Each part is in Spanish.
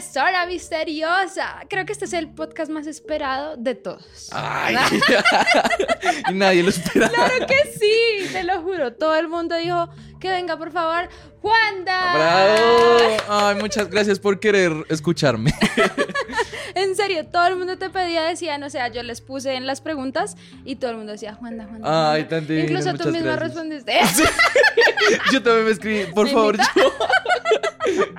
Zona Misteriosa. Creo que este es el podcast más esperado de todos. Ay, y nadie lo espera. Claro que sí, te lo juro. Todo el mundo dijo que venga, por favor, Juanda. ¡Bravo! Ay, muchas gracias por querer escucharme. En serio, todo el mundo te pedía, decían, o sea, yo les puse en las preguntas y todo el mundo decía, Juanda, Juanda. Ay, Juanda". tan divino, Incluso tú misma gracias. respondiste. Yo también me escribí, por ¿Me favor, yo.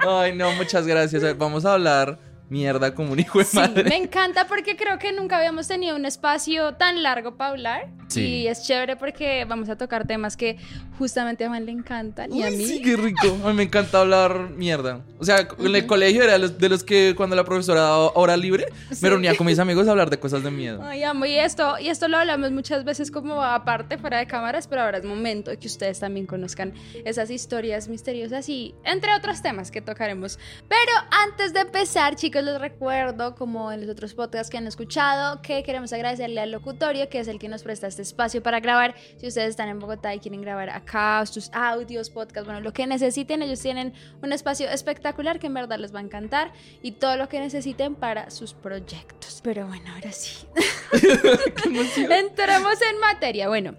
Ay, no, muchas gracias. A ver, Vamos a hablar mierda como un hijo de Sí, madre. me encanta porque creo que nunca habíamos tenido un espacio tan largo para hablar. Sí. Y es chévere porque vamos a tocar temas que justamente a Juan le encantan y a Uy, mí. Sí, qué rico. A mí me encanta hablar mierda. O sea, en el colegio era de los, de los que cuando la profesora daba hora libre, Sí. me reunía con mis amigos a hablar de cosas de miedo. Ay, amo. Y esto, y esto lo hablamos muchas veces como aparte, fuera de cámaras, pero ahora es momento de que ustedes también conozcan esas historias misteriosas y entre otros temas que tocaremos. Pero antes de empezar, chicos, les recuerdo, como en los otros podcasts que han escuchado, que queremos agradecerle al locutorio, que es el que nos presta este espacio para grabar. Si ustedes están en Bogotá y quieren grabar acá sus audios, podcasts, bueno, lo que necesiten, ellos tienen un espacio espectacular que en verdad les va a encantar y todo lo que necesiten para sus proyectos. Pero bueno, ahora sí. Entremos en materia. Bueno,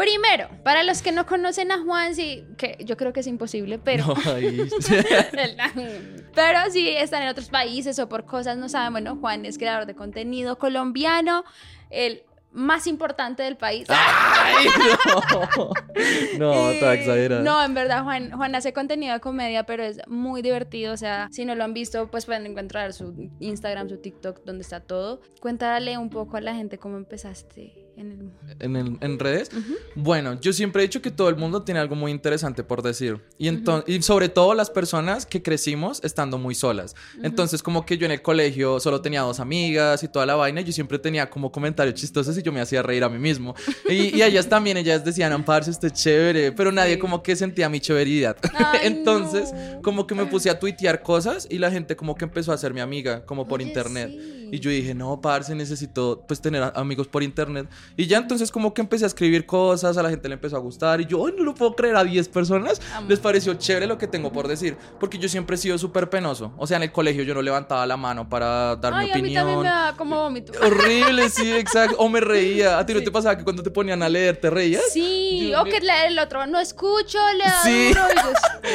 primero, para los que no conocen a Juan, sí, que yo creo que es imposible, pero. No, pero si están en otros países o por cosas no saben, bueno, Juan es creador de contenido colombiano, el más importante del país. Ay, no. No, está exagerado. No, en verdad, Juan, Juan hace contenido de comedia, pero es muy divertido. O sea, si no lo han visto, pues pueden encontrar su Instagram, su TikTok, donde está todo. Cuéntale un poco a la gente cómo empezaste en el mundo. en, el- en redes. Bueno, yo siempre he dicho que todo el mundo tiene algo muy interesante por decir. Y, enton- y sobre todo las personas que crecimos estando muy solas. Entonces, como que yo en el colegio solo tenía dos amigas y toda la vaina. Y yo siempre tenía como comentarios chistosos y yo me hacía reír a mí mismo. Y, y ellas también, ellas decían, Amparse, usted es chévere. Pero nadie Sí. como que sentía mi chéveridad. Ay, Entonces, no. como que me puse a tuitear cosas y la gente como que empezó a ser mi amiga, como por Oye, internet. sí. Y yo dije, no, parce, necesito pues tener amigos por internet. Y ya entonces como que empecé a escribir cosas, a la gente le empezó a gustar. Y yo, ay, no lo puedo creer, a 10 personas les pareció chévere lo que tengo por decir. Porque yo siempre he sido súper penoso. O sea, en el colegio yo no levantaba la mano para dar Ay, mi a mí opinión. también me da como vómito. Horrible, sí, exacto. O me reía. ¿A ti no te pasaba que cuando te ponían a leer te reías? Sí, o mío. que el otro, no escucho, le Sí. yo,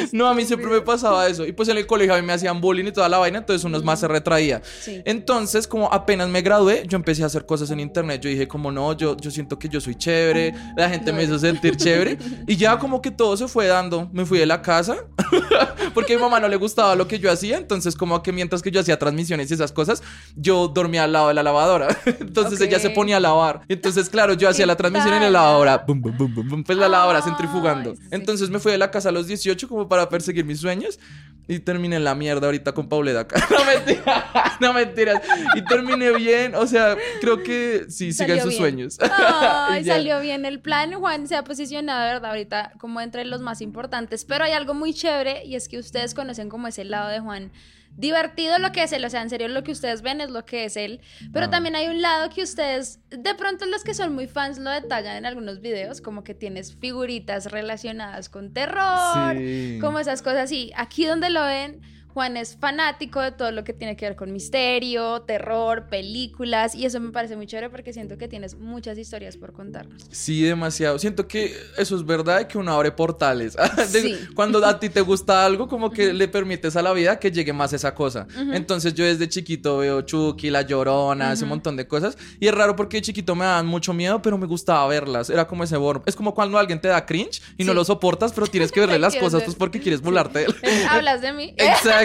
No, a mí siempre me pasaba eso. Y pues en el colegio a mí me hacían bullying y toda la vaina, entonces uno más se retraía. Sí. Entonces, como apenas me gradué, yo empecé a hacer cosas en internet. Yo dije, como no, yo, yo siento que yo soy chévere, la gente me hizo sentir chévere. Y ya como que todo se fue dando. Me fui de la casa porque a mi mamá no le gustaba lo que yo hacía. Entonces, como que mientras que yo hacía transmisiones y esas cosas, yo dormía al lado de la lavadora. Entonces ella se ponía a lavar. Entonces, claro, yo hacía la transmisión en la lavadora. Bum, bum, bum, bum, bum, pues la lavadora centrifugando. Ay, sí. Entonces me fui de la casa a los 18 como para perseguir mis sueños. Y terminé en la mierda ahorita con Pauleta acá. No mentiras, no mentiras. Y terminé bien. O sea, creo que sí, sigan Salió sus bien. sueños. Ay, salió bien el plan. Juan se ha posicionado, verdad, ahorita como entre los más importantes. Pero hay algo muy chévere y es que ustedes conocen como ese lado de Juan. Divertido lo que es él, o sea, en serio lo que ustedes ven es lo que es él, pero Ah. también hay un lado que ustedes, de pronto los que son muy fans lo detallan en algunos videos, como que tienes figuritas relacionadas con terror, Sí. como esas cosas y aquí donde lo ven, Juan es fanático de todo lo que tiene que ver con misterio, terror, películas y eso me parece muy chévere porque siento que tienes muchas historias por contarnos. Sí, demasiado. Siento que eso es verdad que uno abre portales. Sí. Cuando a ti te gusta algo, como que le permites a la vida que llegue más esa cosa. Entonces yo desde chiquito veo Chucky, La Llorona, ese montón de cosas. Y es raro porque de chiquito me daban mucho miedo, pero me gustaba verlas. Era como ese borro. Es como cuando alguien te da cringe y no lo soportas, pero tienes que verle las cosas ver. pues porque quieres burlarte él. ¿Hablas de mí? Exacto.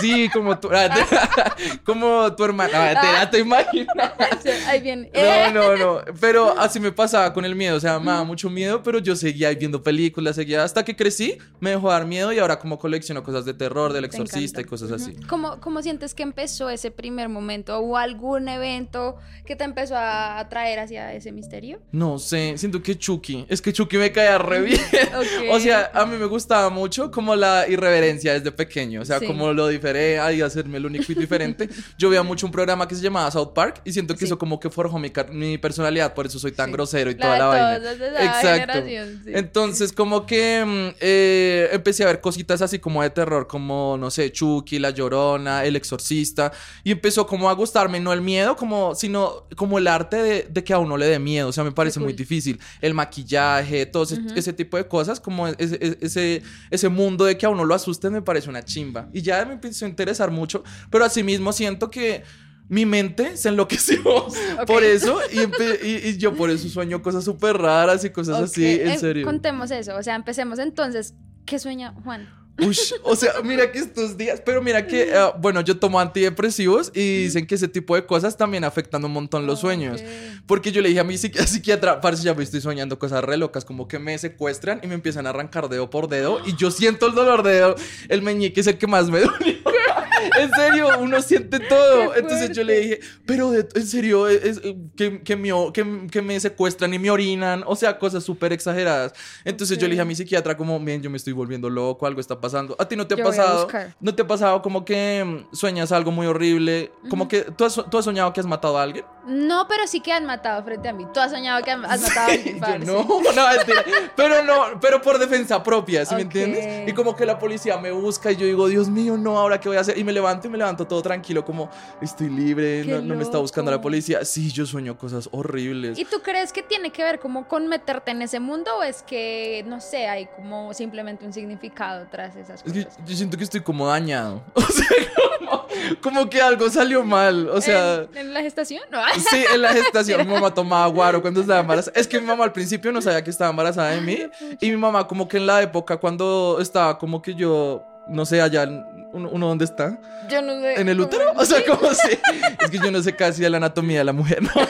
Sí, como tu, ah, como tu hermana. Ah, te, ya te imaginas. Ahí viene. No, no, no. Pero así me pasaba con el miedo. O sea, me daba mucho miedo, pero yo seguía viendo películas, seguía hasta que crecí, me dejó dar miedo y ahora como colecciono cosas de terror, del exorcista y cosas así. ¿Cómo, ¿Cómo sientes que empezó ese primer momento? ¿O algún evento que te empezó a atraer hacia ese misterio? No sé, siento que Chucky, es que Chucky me caía re bien. O sea, a mí me gustaba mucho como la irreverencia desde pequeño. O sea, sea, como lo diferente y hacerme el único y diferente. yo veía mucho un programa que se llamaba South Park y siento que eso como que forjó mi, mi, personalidad, por eso soy tan grosero y toda la vaina. Exacto. Entonces, como que mm, eh, empecé a ver cositas así como de terror, como, no sé, Chucky, La Llorona, El Exorcista, y empezó como a gustarme, no el miedo, como, sino como el arte de, que a uno le dé miedo, o sea, me parece muy difícil. El maquillaje, todo ese, tipo de cosas, como ese, ese, ese mundo de que a uno lo asuste, me parece una chimba. Y ya me empezó a interesar mucho, pero asimismo siento que mi mente se enloqueció por eso y, yo por eso sueño cosas súper raras y cosas así, en eh, serio. contemos eso, o sea, empecemos entonces. ¿Qué sueña Juan? Ush, o sea, mira que estos días, pero mira que, eh, bueno, yo tomo antidepresivos y dicen que ese tipo de cosas también afectan un montón los sueños. Porque yo le dije a mi psiquiatra, parece ya me estoy soñando cosas re locas, como que me secuestran y me empiezan a arrancar dedo por dedo y yo siento el dolor de dedo. El meñique es el que más me duele en serio, uno siente todo. Entonces yo le dije, pero en serio, es, que, que, me, que, me secuestran y me orinan, o sea, cosas súper exageradas. Entonces yo le dije a mi psiquiatra como, bien, yo me estoy volviendo loco, algo está pasando. ¿A ti no te ha pasado? ¿No te ha pasado como que mm, sueñas algo muy horrible? Como que ¿tú has, tú has soñado que has matado a alguien. No, pero sí que han matado frente a mí. ¿Tú has soñado que has matado a alguien? no, no, mentira. Pero no, pero por defensa propia, ¿sí me entiendes? Y como que la policía me busca y yo digo, Dios mío, no, ¿ahora qué voy a hacer? Y me levanto y me levanto todo tranquilo, como estoy libre, no, me está buscando la policía. Sí, yo sueño cosas horribles. ¿Y tú crees que tiene que ver como con meterte en ese mundo o es que, no sé, hay como simplemente un significado tras esas cosas? Es que yo siento que estoy como dañado. O sea, como, que algo salió mal. O sea. ¿En, la gestación? No. Sí, en la gestación. mi mamá tomaba guaro cuando estaba embarazada. Es que mi mamá al principio no sabía que estaba embarazada de mí. Y mi mamá, como que en la época, cuando estaba como que yo no sé, allá, ¿uno, dónde está? Yo no sé. ¿En el útero? O sea, ¿cómo sé? es que yo no sé casi de la anatomía de la mujer, no,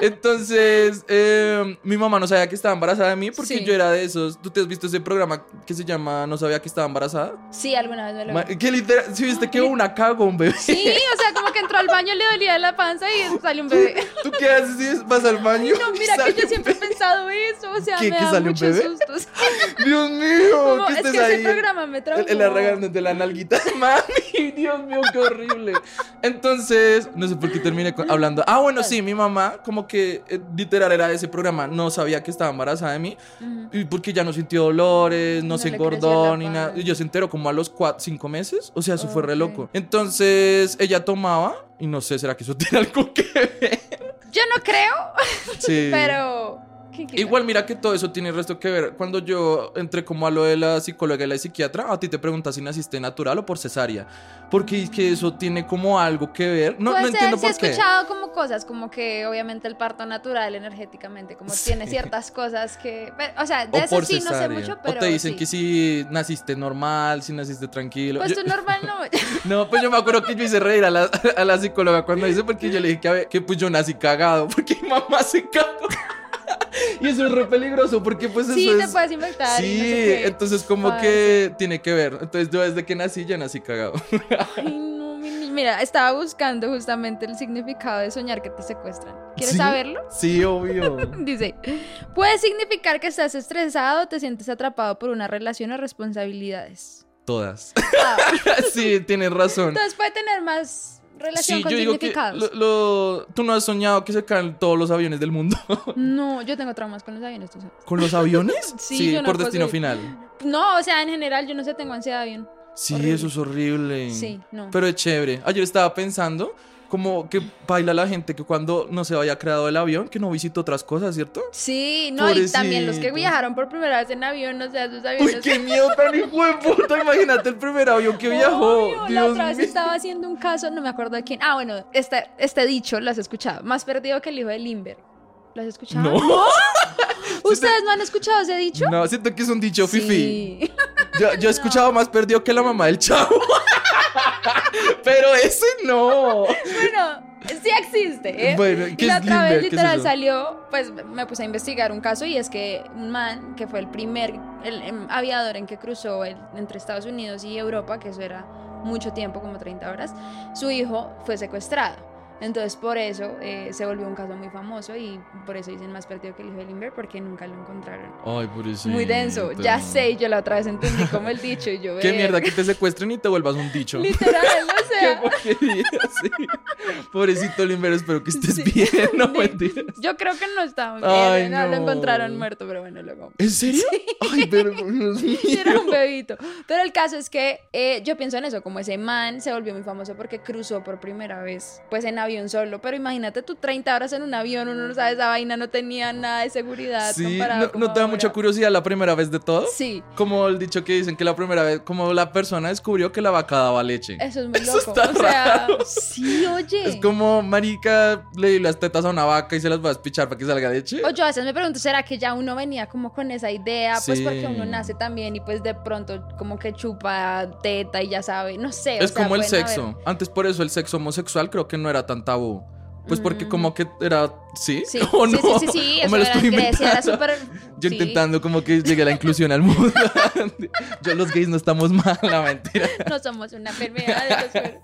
Entonces, eh, mi mamá no sabía que estaba embarazada de mí porque yo era de esos. ¿Tú te has visto ese programa que se llama No sabía que estaba embarazada? Sí, alguna vez me lo vi. Que literal, ¿sí viste que una cago un bebé? Sí, o sea, como que entró al baño, le dolía la panza y salió un bebé. ¿Tú, qué haces? ¿Vas al baño? no, mira que yo siempre he pensado eso. O sea, me da sale muchos un bebé? sustos. Dios mío, ¿qué es que ese programa me trajo. El, el de la nalguita. Mami, Dios mío, qué horrible. Entonces, no sé por qué terminé hablando. Ah, bueno, sí, mi mamá, como que eh, literal era ese programa, no sabía que estaba embarazada de mí, y porque ya no sintió dolores, no, se engordó ni nada. Y yo se enteró como a los cuatro, cinco meses, o sea, eso fue re loco. Entonces, ella tomaba, y no sé, ¿será que eso tiene algo que ver? Yo no creo, sí. pero Igual mira que todo eso tiene resto que ver. Cuando yo entré como a lo de la psicóloga y la psiquiatra, a ti te preguntas si naciste natural o por cesárea. Porque es que eso tiene como algo que ver. No, no entiendo por qué. he escuchado como cosas, como que obviamente el parto natural energéticamente, como tiene ciertas cosas que... O sea, de eso sí no sé mucho, pero O te dicen que si naciste normal, si naciste tranquilo. Pues tú normal no. no, pues yo me acuerdo que yo hice reír a la, a la psicóloga cuando dice, porque yo le dije que, que pues yo nací cagado, porque mi mamá se cagó. y eso es re peligroso porque pues sí, eso te puedes infectar. Sí, entonces como que tiene que ver. Entonces yo desde que nací ya nací cagado. Ay, no, Mira, estaba buscando justamente el significado de soñar que te secuestran. ¿Quieres saberlo? Sí, obvio. Dice, puede significar que estás estresado, te sientes atrapado por una relación o responsabilidades. Todas. Ah. sí, tienes razón. Entonces puede tener más relación sí, con yo digo Que lo, tú no has soñado que se caen todos los aviones del mundo. no, yo tengo traumas con los aviones, tú sabes. ¿Con los aviones? sí, por destino final. No, o sea, en general yo no sé, tengo ansiedad de avión. Sí, eso es horrible. Sí, no. Pero es chévere. Ayer estaba pensando como que baila la gente que cuando no se vaya creado el avión, que no visite otras cosas, ¿cierto? Sí, no, y también los que viajaron por primera vez en avión, o sea, esos aviones. Uy, qué miedo tan hijo de puta, imagínate el primer avión que viajó. Dios la otra vez estaba haciendo un caso, no me acuerdo de quién. Ah, bueno, este, este dicho lo has escuchado, más perdido que el hijo de Limber. ¿Lo has escuchado? No. ¿No? ¿Ustedes no han escuchado ese dicho? No, siento que es un dicho fifi. Yo, yo he escuchado más perdido que la mamá del chavo. Pero ese no. Bueno, sí existe, ¿eh? Bueno, ¿qué y la otra vez literal salió, pues me puse a investigar un caso y es que un man que fue el primer el, em, aviador en que cruzó entre Estados Unidos y Europa, que eso era mucho tiempo, como 30 horas, su hijo fue secuestrado Entonces por eso eh, se volvió un caso muy famoso y por eso dicen más perdido que el hijo de Limber porque nunca lo encontraron. Ay, por eso. Muy denso, ya sé, yo la otra vez entendí como el dicho y yo Qué mierda que te secuestren y te vuelvas un dicho. Literal, Qué porquería, sí. Pobrecito Limber, espero que estés Sí. bien. No mentiras. yo creo que no muy bien, Ay, no, lo encontraron muerto, pero bueno, luego. ¿En serio? Ay, pero Dios mío. Sí, era un bebito. Pero el caso es que eh, yo pienso en eso, como ese man se volvió muy famoso porque cruzó por primera vez, pues en avión solo. Pero imagínate tú 30 horas en un avión, uno no sabe, esa vaina no tenía nada de seguridad. Sí, ¿no, ¿no te da mucha curiosidad la primera vez de todo? Sí, Como el dicho que dicen que la primera vez, como la persona descubrió que la vaca daba leche. eso es muy Eso loco. Está o sea, raro. sí, oye. Es como, marica, le di las tetas a una vaca y se las va a espichar para que salga leche. O yo a veces me pregunto, ¿será que ya uno venía como con esa idea? Pues Sí. porque uno nace también y pues de pronto como que chupa teta y ya sabe, no sé. o es sea, como el sexo. Antes por eso el sexo homosexual creo que no era tan tabú. Pues porque Mm. como que era, ¿sí? Sí, ¿O no? sí, sí, sí, ¿O me lo estoy inventando? Yo intentando como que llegue la inclusión al mundo. Yo los gays no estamos mal, la mentira. No somos una enfermedad. eso es ver-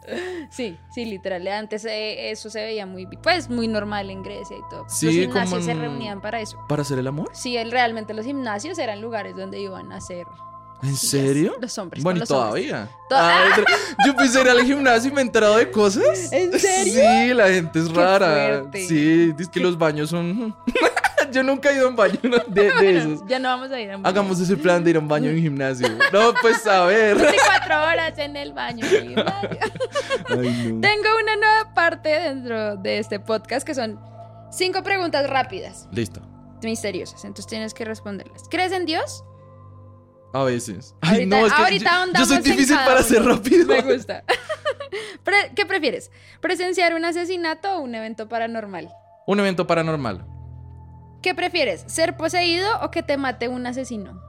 Sí, sí, literal. Antes eh, eso se veía muy, pues, muy normal en Grecia y todo. Sí, los como gimnasios se reunían para eso. ¿Para hacer el amor? Sí, realmente los gimnasios eran lugares donde iban a hacer... ¿En serio? Los hombres. Bueno, y todavía. To- Ay, pero- yo pensé ir al gimnasio y me he enterado de cosas. ¿En serio? Sí, la gente es Qué rara. fuerte. Sí, dice que los baños son. yo nunca he ido a un baño de, esos. ya no vamos a ir a un Hagamos ese plan de ir a un baño en gimnasio. No, pues a ver. 24 horas en el baño. del gimnasio. Ay, no. Tengo una nueva parte dentro de este podcast que son cinco preguntas rápidas, Listo. misteriosas. Entonces tienes que responderlas. ¿Crees en Dios? A veces. Ay, Ahorita- no, es que ahorita yo, soy difícil para uno. ser rápido. Me gusta. ¿Qué prefieres? ¿Presenciar un asesinato o un evento paranormal? Un evento paranormal. ¿Qué prefieres? ¿Ser poseído o que te mate un asesino?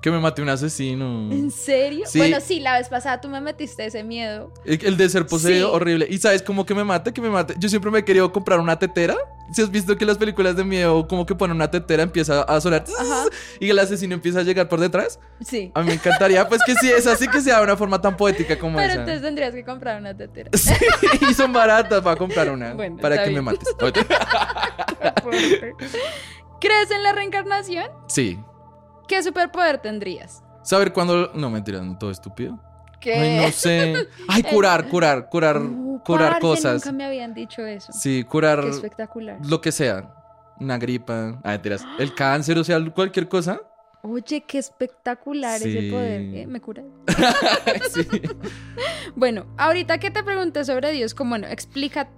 Que me mate un asesino. ¿En serio? Sí. Bueno, sí, la vez pasada tú me metiste ese miedo. El el de ser poseído, Sí. horrible. Y sabes cómo que me mate, que me mate. Yo siempre me he querido comprar una tetera. Si has visto que las películas de miedo, como que ponen una tetera, empieza a sonar Ajá. y el asesino empieza a llegar por detrás. Sí. A mí me encantaría, pues que sí, es así que sea de una forma tan poética como Pero esa. entonces tendrías que comprar una tetera. Sí, y son baratas para comprar una. Bueno, para que bien. me mates. ¿Crees en la reencarnación? Sí. ¿Qué superpoder tendrías? Saber cuándo. No, mentira, no todo estúpido. ¿Qué? Ay, no sé. Ay, curar, curar, curar, Uh, curar parce, cosas. Nunca me habían dicho eso. Sí, curar Qué espectacular. lo que sea. Una gripa, ah, mentiras, el cáncer, o sea, cualquier cosa. Oye, qué espectacular Sí. ese poder. ¿eh? Me cura. Sí. Bueno, ahorita que te pregunté sobre Dios, como bueno, explica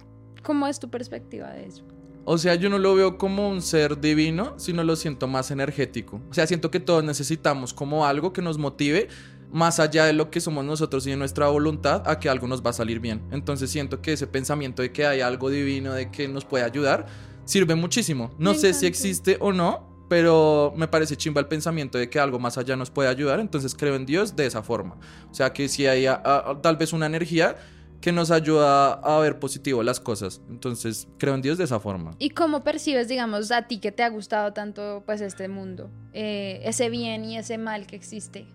cómo es tu perspectiva de eso. O sea, yo no lo veo como un ser divino, sino lo siento más energético. O sea, siento que todos necesitamos como algo que nos motive más allá de lo que somos nosotros y de nuestra voluntad a que algo nos va a salir bien. Entonces siento que ese pensamiento de que hay algo divino, de que nos puede ayudar, sirve muchísimo. No Me sé si existe o no, pero me parece chimba el pensamiento de que algo más allá nos puede ayudar, entonces creo en Dios de esa forma. O sea, que si hay a- a- tal vez una energía que nos ayuda a ver positivo las cosas. Entonces, creo en Dios de esa forma. ¿Y cómo percibes, digamos, a ti que te ha gustado tanto, pues, este mundo? Eh, ese bien y ese mal que existe.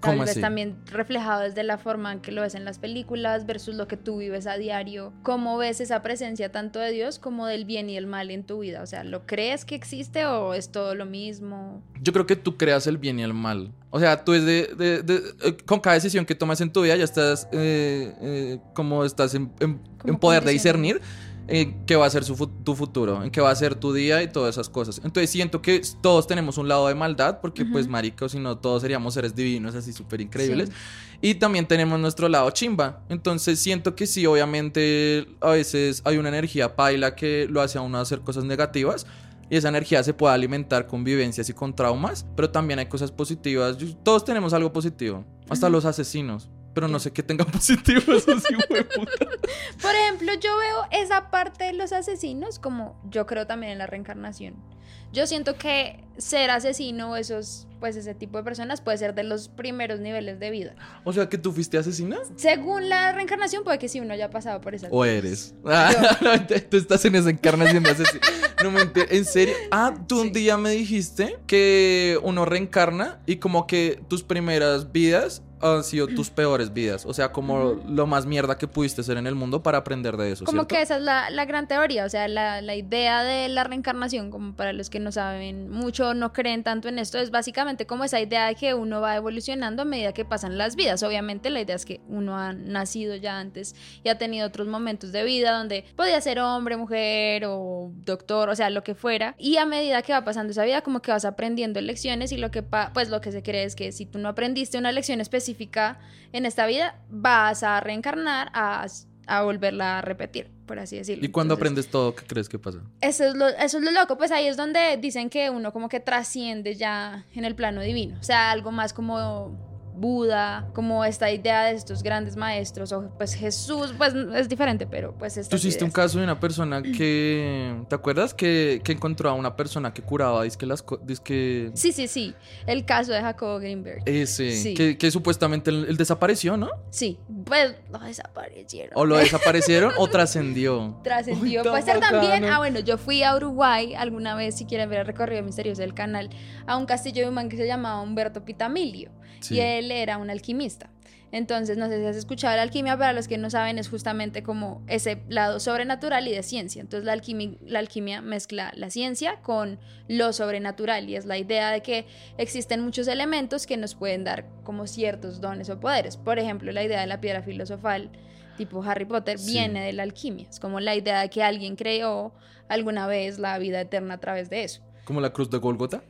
Tal ¿Cómo vez así? también reflejado desde la forma en que lo ves en las películas versus lo que tú vives a diario. ¿Cómo ves esa presencia tanto de Dios como del bien y el mal en tu vida? O sea, ¿lo crees que existe o es todo lo mismo? Yo creo que tú creas el bien y el mal. O sea, tú es de, de- de- eh, con cada decisión que tomas en tu vida ya estás eh, eh, como estás en, en- Como en poder de discernir eh, qué va a ser su tu futuro, en qué va a ser tu día y todas esas cosas. Entonces siento que todos tenemos un lado de maldad porque Ujú. pues maricos, si no todos seríamos seres divinos así súper increíbles. Sí. Y también tenemos nuestro lado chimba. Entonces siento que sí, obviamente a veces hay una energía paila que lo hace a uno hacer cosas negativas. Y esa energía se puede alimentar con vivencias y con traumas. Pero también hay cosas positivas. Todos tenemos algo positivo. Hasta los asesinos. Pero no sé qué tengan positivo esos. Por ejemplo, yo veo esa parte de los asesinos como yo creo también en la reencarnación. Yo siento que ser asesino o esos, pues ese tipo de personas puede ser de los primeros niveles de vida. O sea, que tú fuiste asesina. Según la reencarnación, puede que sí uno haya pasado por esa. O eres. Ah, tú estás en esa encarnación de asesino. No me ¿En serio? Ah, tú un Sí. día me dijiste que uno reencarna y como que tus primeras vidas han sido tus peores vidas? O sea, como lo más mierda que pudiste ser en el mundo para aprender de eso. Como ¿cierto? que esa es la, la gran teoría, o sea, la, la idea de la reencarnación, como para los que no saben mucho, no creen tanto en esto, es básicamente como esa idea de que uno va evolucionando a medida que pasan las vidas. Obviamente la idea es que uno ha nacido ya antes y ha tenido otros momentos de vida donde podía ser hombre, mujer o doctor, o sea, lo que fuera. Y a medida que va pasando esa vida, como que vas aprendiendo lecciones y lo que, pa- pues lo que se cree es que si tú no aprendiste una lección específica en esta vida, vas a reencarnar a, a volverla a repetir, por así decirlo. Y cuando Entonces, aprendes todo, ¿qué crees que pasa? Eso es, lo, eso es lo loco, pues ahí es donde dicen que uno como que trasciende ya en el plano divino, o sea, algo más como Buda, como esta idea de estos grandes maestros, o pues Jesús, pues es diferente, pero pues Tú hiciste un caso de una persona que. ¿Te acuerdas? Que, que encontró a una persona que curaba, que las. co- que Sí, sí, sí, el caso de Jacobo Greenberg. Ese. Sí. Que, que supuestamente él, él desapareció, ¿no? Sí, pues lo desaparecieron. O lo desaparecieron o trascendió. Trascendió. Uy, Puede ser también. Ah, bueno, yo fui a Uruguay alguna vez, si quieren ver el recorrido misterioso del canal, a un castillo de un man que se llamaba Humberto Pitamilio. Sí. Y él era un alquimista. Entonces, no sé si has escuchado la alquimia, para los que no saben, es justamente como ese lado sobrenatural y de ciencia. Entonces, la alquimia, la alquimia mezcla la ciencia con lo sobrenatural y es la idea de que existen muchos elementos que nos pueden dar como ciertos dones o poderes. Por ejemplo, la idea de la piedra filosofal, tipo Harry Potter, Sí. viene de la alquimia. Es como la idea de que alguien creó alguna vez la vida eterna a través de eso. Como la cruz de Golgota.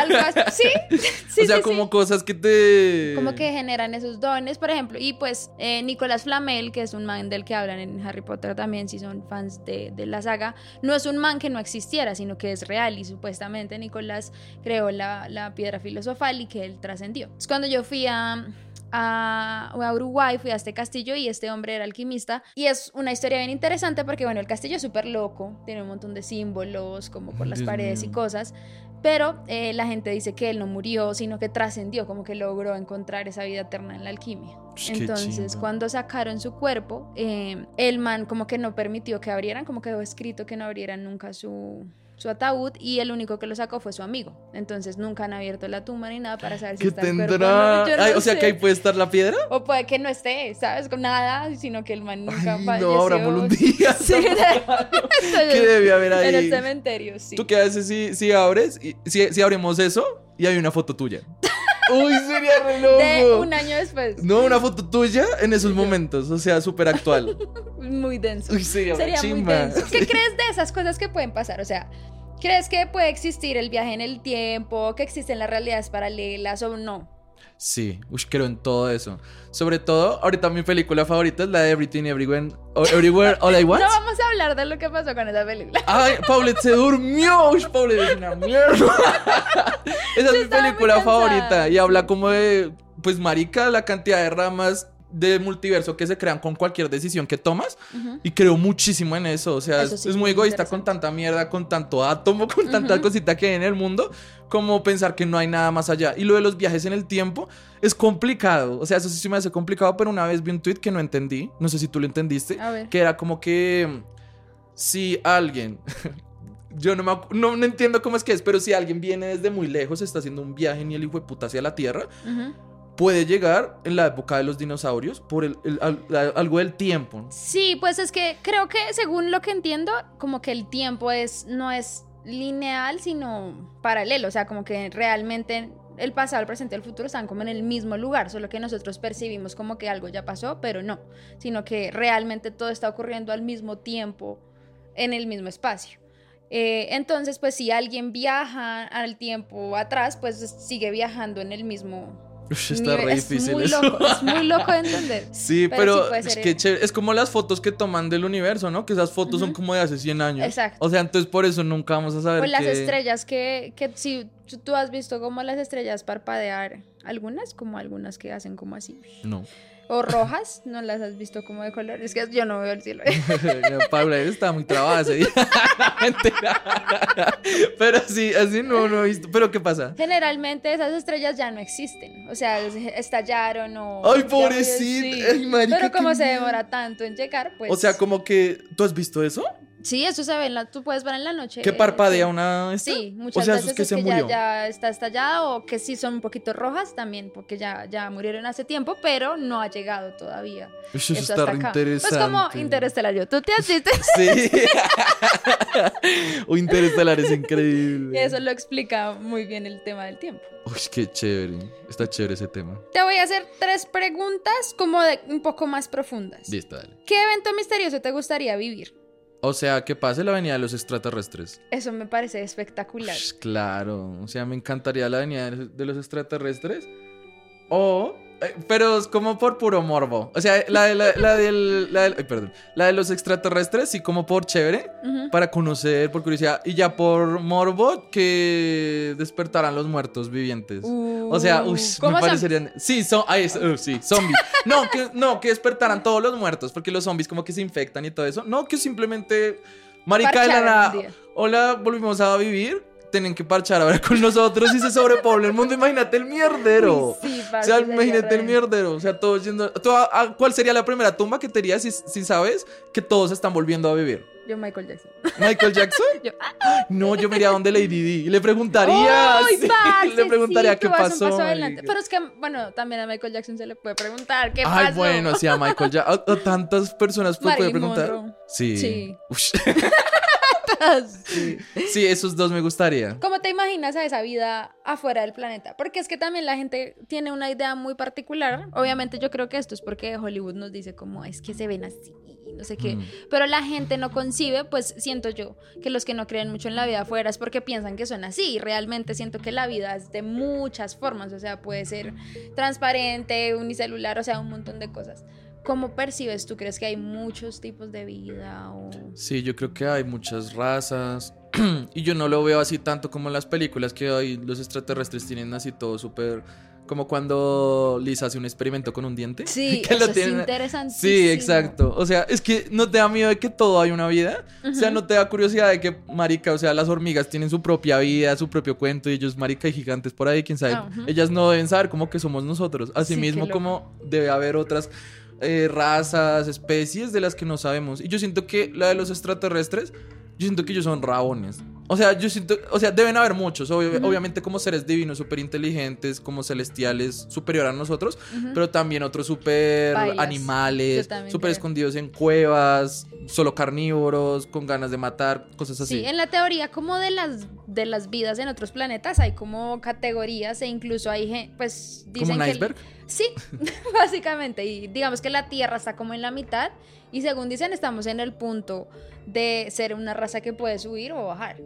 Algo así. Sí, sí, o sea, sí, como sí. cosas que te. Como que generan esos dones, por ejemplo. Y pues eh, Nicolás Flamel, que es un man del que hablan en Harry Potter también, si son fans de, de la saga, no es un man que no existiera, sino que es real. Y supuestamente Nicolás creó la, la piedra filosofal y que él trascendió. Es cuando yo fui a, a, a Uruguay, fui a este castillo y este hombre era alquimista. Y es una historia bien interesante porque, bueno, el castillo es súper loco, tiene un montón de símbolos, como por las Dios paredes y mío. cosas. Pero eh, la gente dice que él no murió, sino que trascendió, como que logró encontrar esa vida eterna en la alquimia. Qué Entonces, cuando sacaron su cuerpo, eh, el man como que no permitió que abrieran, como que dejó escrito que no abrieran nunca su, su ataúd y el único que lo sacó fue su amigo. Entonces, nunca han abierto la tumba ni nada para saber si ¿Qué está el cuerpo o tendrá? no. Yo no Ay, o sea, sé. que ahí puede estar la piedra. O puede que no esté, ¿sabes? Con nada, sino que el man nunca Ay, falleció. no, abramoslo un día. Sí, ¿Qué debe haber ahí? en el cementerio, sí. ¿Tú qué haces si, si abres? Y, si, si abrimos eso y hay una foto tuya. Uy, sería re loco. De un año después. No, una foto tuya en esos momentos, o sea, súper actual. Muy denso. Uy, sería, muy denso. ¿Qué crees de esas cosas que pueden pasar? O sea, ¿crees que puede existir el viaje en el tiempo? ¿Que existen las realidades paralelas o no? Sí, uy, creo en todo eso. Sobre todo, ahorita mi película favorita es la de Everything Everywhere, Everywhere All I Want. No vamos a hablar de lo que pasó con esa película. Ay, Paulette se durmió. Uy, Paulette es una mierda. Esa es mi película favorita. Y habla como de, pues, marica, la cantidad de ramas de multiverso que se crean con cualquier decisión que tomas. Y creo muchísimo en eso. O sea, Eso es, sí muy egoísta con tanta mierda, con tanto átomo, con tanta cosita que hay en el mundo, como pensar que no hay nada más allá. Y lo de los viajes en el tiempo es complicado. O sea, eso sí se me hace complicado, pero una vez vi un tweet que no entendí. No sé si tú lo entendiste. Que era como que si alguien. Yo no, me, no, no entiendo cómo es que es, pero si alguien viene desde muy lejos, está haciendo un viaje ni el hijo de puta hacia la Tierra, Ujú. Puede llegar en la época de los dinosaurios por el, algo del tiempo. Sí, pues es que creo que según lo que entiendo, como que el tiempo es no es lineal, sino paralelo, o sea, como que realmente el pasado, el presente y el futuro están como en el mismo lugar, solo que nosotros percibimos como que algo ya pasó, pero no, sino que realmente todo está ocurriendo al mismo tiempo en el mismo espacio. Eh, entonces, pues si alguien viaja al tiempo atrás, pues sigue viajando en el mismo... Está re es difícil muy eso. loco, es muy loco de entender. Sí, Pero pero, sí puede es, que chévere. es como las fotos que toman del universo, ¿no? Que esas fotos son como de hace 100 años. Exacto. O sea, entonces por eso nunca vamos a saber Pues las que- estrellas que, que si tú- tú has visto como las estrellas parpadear, algunas como algunas que hacen como así. No. O rojas, ¿no las has visto como de color? Es que yo no veo el cielo. Paula él estaba muy trabada ese día. Pero sí, así no, no he visto. ¿Pero qué pasa? Generalmente esas estrellas ya no existen. O sea, estallaron o... Ay, Ay, marica, Pero como se demora tanto en llegar, pues... O sea, como que. ¿Tú has visto eso? Sí, eso se ve, en la, tú puedes ver en la noche. ¿Que eh, parpadea sí. una esta? Sí, muchas O sea, veces es que es se que murió. ya, ya está estallada o que sí son un poquito rojas también, porque ya, ya murieron hace tiempo, pero no ha llegado todavía. Eso, Eso está interesante. Pues como Interestelar, yo, tú te asistes. Sí. o Interestelar es increíble. Y eso lo explica muy bien el tema del tiempo. Uy, qué chévere. Está chévere ese tema. Te voy a hacer tres preguntas como de un poco más profundas. Listo, dale. ¿Qué evento misterioso te gustaría vivir? O sea, que pase la venida de los extraterrestres. Eso me parece espectacular. Claro. O sea, me encantaría la venida de los extraterrestres. O. eh, Pero es como por puro morbo. O sea, la de, la, la del, la del- ay, perdón. La de los extraterrestres, sí, como por chévere. Para conocer, por curiosidad. Y ya por morbo, que despertaran los muertos vivientes. o sea, uy, Uh, ¿cómo me parecerían. Sí, son. Ahí es, uh, sí, zombies. no, que, no, que despertaran todos los muertos. Porque los zombies como que se infectan y todo eso. No, que simplemente. Marica de la. Hola, volvimos a vivir. Tienen que parchar ahora con nosotros y se sobrepobla el mundo. Imagínate el mierdero. Uy, sí, o parce, sea, imagínate el mierdero. O sea, todos yendo. ¿Tú a- a- ¿Cuál sería la primera tumba que te irías si, si sabes que todos están volviendo a vivir? Yo, Michael Jackson. ¿Michael Jackson? Yo, ah, No, yo me iría donde Lady Di y le preguntaría. ¡Ay, sí, parce, le preguntaría sí, qué pasó. paso adelante. marica. Pero es que, bueno, también a Michael Jackson se le puede preguntar qué Ay, pasó. bueno, sí, a Michael Jackson. A, a tantas personas puede preguntar. Monroe. Sí. Sí. Sí. sí, esos dos me gustaría. ¿Cómo te imaginas a esa vida afuera del planeta? Porque es que también la gente tiene una idea muy particular. Obviamente yo creo que esto es porque Hollywood nos dice como es que se ven así, no sé qué. Mm. Pero la gente no concibe, pues siento yo, que los que no creen mucho en la vida afuera es porque piensan que son así. Y realmente siento que la vida es de muchas formas. O sea, puede ser transparente, unicelular, o sea, un montón de cosas. ¿Cómo percibes? ¿Tú crees que hay muchos tipos de vida? O... Sí, yo creo que hay muchas razas. y yo no lo veo así tanto como en las películas que hoy los extraterrestres tienen así todo súper. Como cuando Lisa hace un experimento con un diente. Sí, que lo eso es interesantísimo. Sí, exacto. O sea, es que no te da miedo de que todo hay una vida. O sea, no te da curiosidad de que, marica, o sea, las hormigas tienen su propia vida, su propio cuento, y ellos, marica, y gigantes por ahí, quién sabe. Ajá. Ellas no deben saber cómo que somos nosotros. Sí, Asimismo, loco. como debe haber otras eh, razas, especies de las que no sabemos. Y yo siento que la de los extraterrestres, yo siento que ellos son rabones. O sea, yo siento, o sea, deben haber muchos, obvio- obviamente como seres divinos, súper inteligentes, como celestiales, superior a nosotros, pero también otros súper animales, súper escondidos en cuevas, solo carnívoros, con ganas de matar, cosas así. Sí, en la teoría como de las de las vidas en otros planetas hay como categorías e incluso hay pues dicen como un que iceberg. Sí, básicamente y digamos que la Tierra está como en la mitad y según dicen estamos en el punto de ser una raza que puede subir o bajar.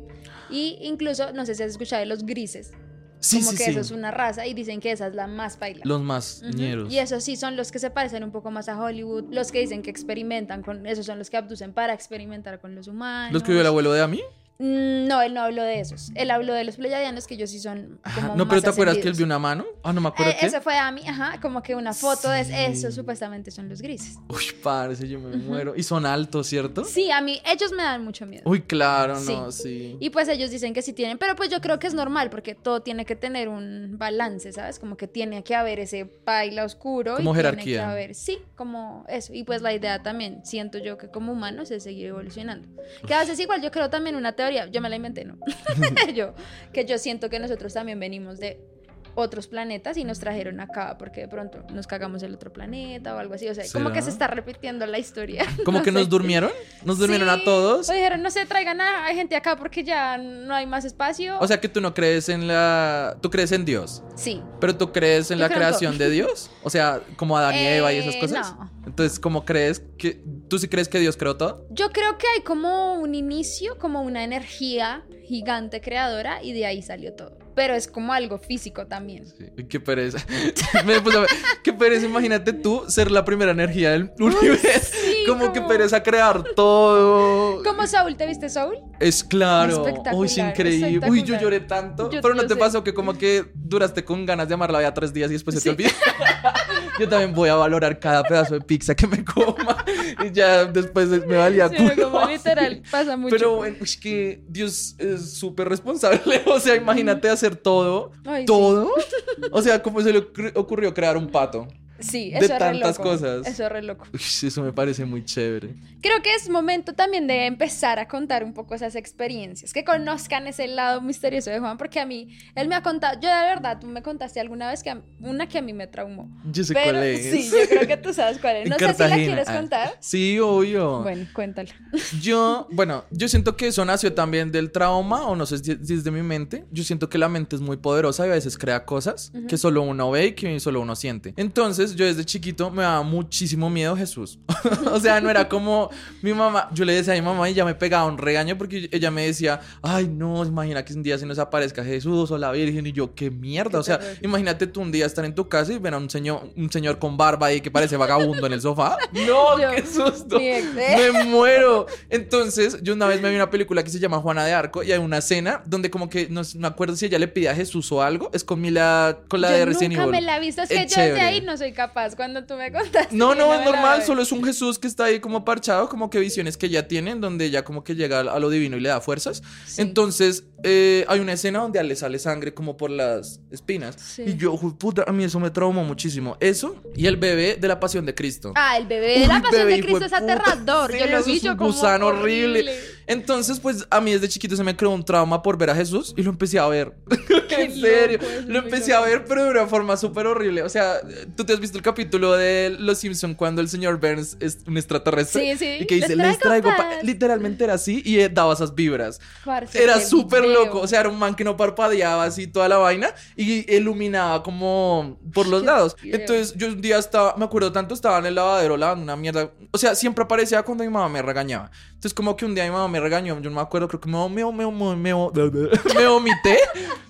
Y incluso no sé si has escuchado de los grises, Sí, como sí, que sí. eso es una raza y dicen que esa es la más baila. Los más Ujú. ñeros. Y esos sí son los que se parecen un poco más a Hollywood, los que dicen que experimentan con, esos son los que abducen para experimentar con los humanos. ¿Los que vio el abuelo de Ami? Mm, No, él no habló de esos. Él habló de los pleyadianos que ellos sí son como no, pero ¿te acuerdas que él vio una mano? Ah, no me acuerdo Eh, qué. Eso fue a mí, ajá, como que una foto Sí. de eso, supuestamente son los grises. Uy, parece, yo me muero. Y son altos, ¿cierto? Sí, a mí, ellos me dan mucho miedo. Uy, claro, Sí. no, sí. Y pues ellos dicen que sí tienen, pero pues yo creo que es normal porque todo tiene que tener un balance, ¿sabes? Como que tiene que haber ese paila oscuro. Como y jerarquía. Tiene que haber, sí, como eso. Y pues la idea también, siento yo que como humanos es seguir evolucionando. Que a veces igual yo creo también una teoría, yo me la inventé, ¿no? yo, que yo siento que nosotros también venimos de otros planetas y nos trajeron acá porque de pronto nos cagamos el otro planeta o algo así. O sea, como que se está repitiendo la historia. Como No que sé. nos durmieron. Nos durmieron a todos. O dijeron, no sé, traigan a, gente acá porque ya no hay más espacio. O sea que tú no crees en la. Tú crees en Dios. sí. Pero tú crees en Yo la en creación de Dios. O sea, como Adán y Eva y esas Eh, cosas. no. Entonces, ¿cómo crees que. ¿Tú sí crees que Dios creó todo? Yo creo que hay como un inicio, como una energía gigante creadora y de ahí salió todo. Pero es como algo físico también. Sí. Qué pereza. Me puse a ver, Qué pereza, imagínate tú ser la primera energía del universo. sí, como que pereza crear todo. Como Saúl, ¿te viste Saúl? Es claro. Espectacular, Uy, es increíble. Uy, yo lloré tanto. Yo- pero no te sé. pasó que como que duraste con ganas de amarla ya tres días y después se te olvida. yo también voy a valorar cada pedazo de pizza que me coma. y ya después me valía Sí, culo. como literal, pasa mucho. Pero bueno, es que Dios es súper responsable. O sea, imagínate hacer todo. Ay, sí. ¿Todo? O sea, ¿cómo se le ocurri- ocurrió crear un pato? Sí, de eso es re tantas loco. cosas. Eso es re loco. Eso me parece muy chévere. Creo que es momento también de empezar a contar un poco esas experiencias, que conozcan ese lado misterioso de Juan, porque a mí, él me ha contado, yo de verdad, tú me contaste alguna vez que a- una que a mí me traumó. Yo sé Pero cuál es. sí, yo creo que tú sabes cuál es. No sé si la quieres Ah. contar. Sí, obvio. Bueno, cuéntala. Yo, bueno, yo siento que eso nació también del trauma, o no sé si es de mi mente. Yo siento que la mente es muy poderosa y a veces crea cosas que solo uno ve y que solo uno siente. Entonces, yo desde chiquito me daba muchísimo miedo Jesús. o sea, no era como mi mamá. Yo le decía a mi mamá y ella me pegaba un regaño porque ella me decía, ay, no, imagina que un día se nos aparezca Jesús o la Virgen. Y yo, qué mierda. Qué o sea, imagínate tú un día estar en tu casa y ver a un señor, un señor con barba ahí que parece vagabundo en el sofá. No, Yo- qué susto. Mi ¿eh? Me muero. Entonces, yo una vez me vi una película que se llama Juana de Arco y hay una escena donde como que no me acuerdo si ella le pide a Jesús o algo, es con Mila, con la yo de Resident nunca Evil. me la he visto, es que yo desde ahí no soy capaz. Cuando tú me contaste. No, no, es normal, solo es un Jesús que está ahí como parchado, como que visiones que ella tiene, en donde ella como que llega a lo divino y le da fuerzas. Sí. Entonces, eh, hay una escena donde le sale sangre como por las espinas. Sí. Y yo, "Jue puta, a mí eso me traumó muchísimo. Eso y el bebé de la pasión de Cristo. Ah, el bebé de la Uy, pasión bebé, de Cristo es aterrador. Sí, yo lo vi es yo un como gusano horrible. Entonces, pues a mí desde chiquito se me creó un trauma por ver a Jesús y lo empecé a ver. En serio. loco, lo empecé a ver, pero de una forma súper horrible. O sea, tú te has visto el capítulo de Los Simpson cuando el señor Burns es un extraterrestre. Sí, sí. Y que dice, Les les traigo. traigo pa-". paz. Literalmente era así y eh, daba esas vibras. Parce, Era súper. Loco. O sea, era un man que no parpadeaba así toda la vaina y iluminaba como por los Qué lados. Entonces, yo un día estaba, me acuerdo tanto, estaba en el lavadero lavando una mierda. O sea, siempre aparecía cuando mi mamá me regañaba. Entonces, como que un día mi mamá me regañó, yo no me acuerdo, creo que me, me, me, me, me, vomité.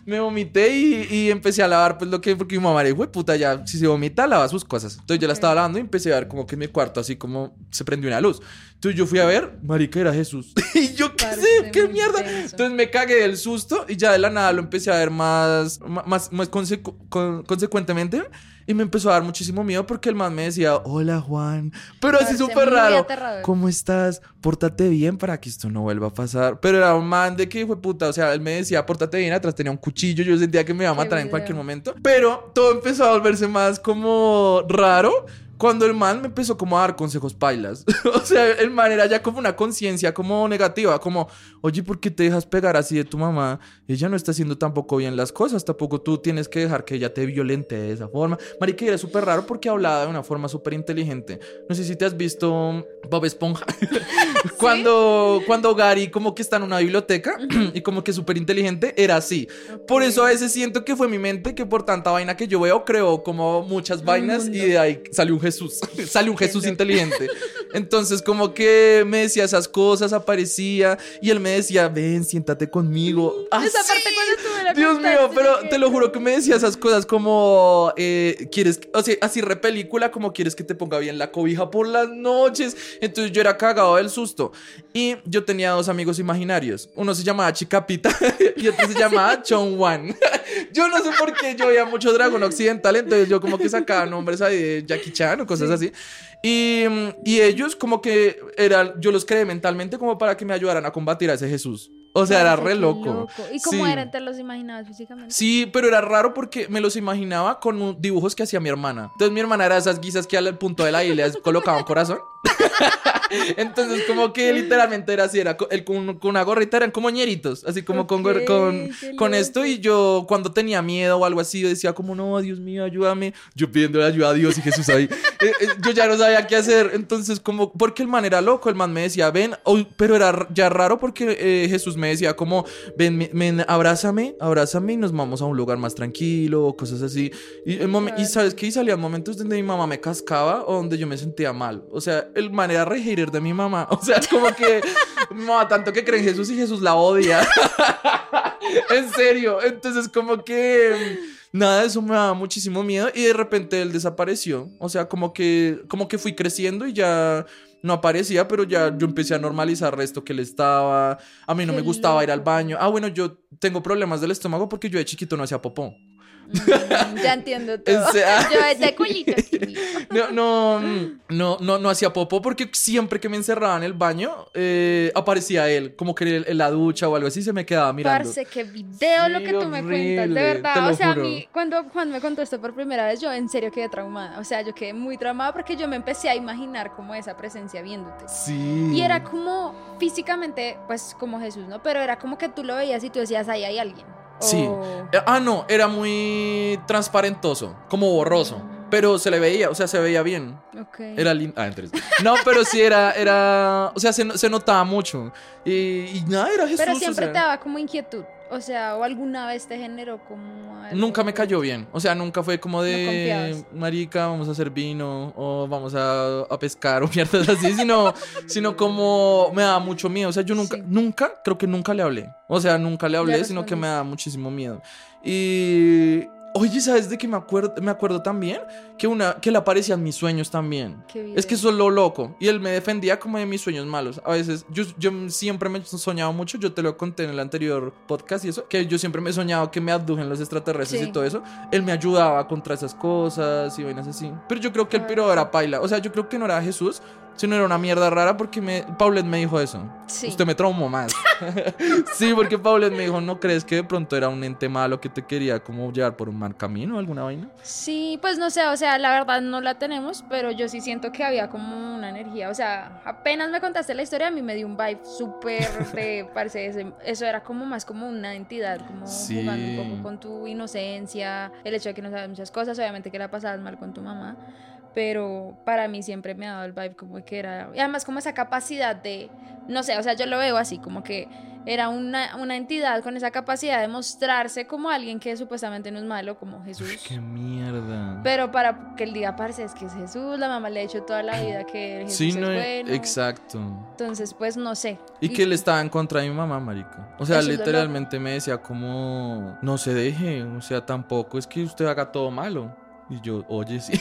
Me vomité y, y empecé a lavar, pues lo que, porque mi mamá le dijo, "Güey, puta, ya, si se vomita, lava sus cosas. Entonces, yo la estaba lavando y empecé a ver como que en mi cuarto, así como se prendió una luz. Entonces, yo fui a ver, marica, era Jesús. y yo, ¿qué Parce, sé? ¿Qué mierda? denso. Entonces me cagué del susto y ya de la nada lo empecé a ver más, más, más consecu- con- consecuentemente. Y me empezó a dar muchísimo miedo porque el man me decía, hola Juan. Pero así súper raro. aterrador. ¿Cómo estás? Pórtate bien para que esto no vuelva a pasar. Pero era un man de que fue puta. O sea, él me decía, pórtate bien. Atrás tenía un cuchillo. Yo sentía que me iba a matar en cualquier momento. Pero todo empezó a volverse más como raro. Cuando el man me empezó como a dar consejos pailas. o sea, el man era ya como una conciencia como negativa. Como, oye, ¿por qué te dejas pegar así de tu mamá? Ella no está haciendo tampoco bien las cosas. Tampoco tú tienes que dejar que ella te violente de esa forma. Marica, era súper raro porque hablaba de una forma súper inteligente. No sé si te has visto Bob Esponja. cuando, cuando Gary como que está en una biblioteca y como que súper inteligente, era así. Por eso a veces siento que fue mi mente que por tanta vaina que yo veo creó como muchas vainas y de ahí salió un Jesús. salió un Jesús inteligente. Entonces como que me decía esas cosas, aparecía y él me decía, ven, siéntate conmigo. Esa Así. parte cuando la Dios mío, pero te lo juro que me decía esas cosas como eh, quieres, o sea, así re película, como quieres que te ponga bien la cobija por las noches. Entonces yo era cagado del susto. Y yo tenía dos amigos imaginarios. Uno se llamaba Chicapita y otro se llamaba Chong Wan. yo no sé por qué yo veía mucho dragón occidental, entonces yo como que sacaba nombres ahí de Jackie Chan cosas así. Y, y ellos como que eran, yo los creé mentalmente como para que me ayudaran a combatir a ese Jesús. O sea, era re qué loco. ¿Y cómo Sí. eran? ¿Te los imaginabas físicamente? Sí, pero era raro porque me los imaginaba con dibujos que hacía mi hermana. Entonces mi hermana era esas guisas que al punto de la I le colocaba un corazón. Entonces como que literalmente era así, era el, con, con una gorrita, eran como ñeritos, así como con, gor- Ok, con, qué con esto loco. y yo cuando tenía miedo o algo así, yo decía como, no, Dios mío, ayúdame. Yo pidiendo ayuda a Dios y Jesús ahí. Eh, eh, yo ya no sabía qué hacer. Entonces como, porque el man era loco, el man me decía, ven, oh, pero era ya raro porque eh, Jesús me decía como, ven, ven, abrázame, abrázame y nos vamos a un lugar más tranquilo cosas así. Y, el momen- y sabes qué, y salían momentos donde mi mamá me cascaba o donde yo me sentía mal. O sea, el man era re hater de mi mamá. O sea, como que mamá tanto que cree en Jesús y Jesús la odia. en serio. Entonces, como que nada de eso me daba muchísimo miedo y de repente él desapareció. O sea, como que, como que fui creciendo y ya no aparecía, pero ya yo empecé a normalizar esto que él estaba. A mí no Qué me gustaba ir al baño. Ah, bueno, yo tengo problemas del estómago porque yo de chiquito no hacía popó. Mm, ya entiendo todo. O sea, Yo de culito. No, no, no, no, no hacía popó porque siempre que me encerraba en el baño eh, aparecía él, como que en, la ducha o algo así se me quedaba mirando. Parce, qué video lo Sí, que tú me cuentas, horrible, de verdad. lo O sea, a juro. mí, cuando Juan me contó esto por primera vez, yo en serio quedé traumada. O sea, yo quedé muy traumada porque yo me empecé a imaginar como esa presencia viéndote. Sí. Y era como físicamente, pues como Jesús, ¿no? Pero era como que tú lo veías y tú decías, ahí hay alguien. Sí. O- Eh, Ah, no, era muy transparentoso, como borroso. Pero se le veía, o sea, se veía bien. Ok. Era lindo. Ah, entonces. No, pero sí era, era. O sea, se, se notaba mucho. Y, y nada, era Jesús. Pero o siempre sea, te daba como inquietud. O sea, o alguna vez te generó como. algo- Nunca me cayó bien. O sea, nunca fue como de. confiabas. marica, vamos a hacer vino. O vamos a, a pescar o mierdas así. Sino, sino como me daba mucho miedo. O sea, yo nunca, Sí. nunca, creo que nunca le hablé. O sea, nunca le hablé, sino que me daba muchísimo miedo. Y. Oye, ¿sabes de qué me acuerdo? Me acuerdo también que una que le aparecía en mis sueños también. Es que eso es lo loco. Y él me defendía como de mis sueños malos. A veces, yo, yo siempre me he soñado mucho. Yo te lo conté en el anterior podcast y eso. Que yo siempre me he soñado que me abdujen los extraterrestres Sí. y todo eso. Él me ayudaba contra esas cosas y vainas así. Pero yo creo que el piro era paila. O sea, yo creo que no era Jesús, sino era una mierda rara porque me, Paulette me dijo eso. Sí. Usted me traumó más. sí, porque Paulette me dijo, ¿no crees que de pronto era un ente malo que te quería como llevar por un mal camino o alguna vaina? Sí, pues no sé, o sea, la verdad no la tenemos, pero yo sí siento que había como una energía, o sea, apenas me contaste la historia, a mí me dio un vibe súper de, parece, eso era como más como una entidad, como Sí. jugando un poco con tu inocencia, el hecho de que no sabes muchas cosas, obviamente que la pasabas mal con tu mamá, pero para mí siempre me ha dado el vibe como que era, y además como esa capacidad de, no sé, o sea, yo lo veo así, como que era una, una entidad con esa capacidad de mostrarse como alguien que supuestamente no es malo, como Jesús. ¡Qué mierda! Pero para que el día parce es que es Jesús, la mamá le ha dicho toda la vida que Jesús Sí, es no, bueno. exacto. Entonces, pues no sé. Y que él estaba en contra de mi mamá, marico. O sea, literalmente me decía como, no se deje, o sea, tampoco es que usted haga todo malo. Y yo, oye, sí.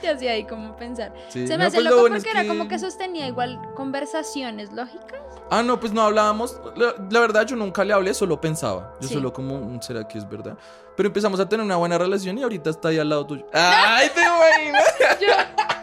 te hacía ahí como pensar. Sí. Se me No, hace pues lo loco bueno porque era como que sostenía igual conversaciones lógicas. Ah, no, pues no hablábamos. La, la verdad, yo nunca le hablé, solo pensaba. Yo Sí. solo como, "Mm, ¿será que es verdad? Pero empezamos a tener una buena relación y ahorita está ahí al lado tuyo. ¡Ay, te imaginas!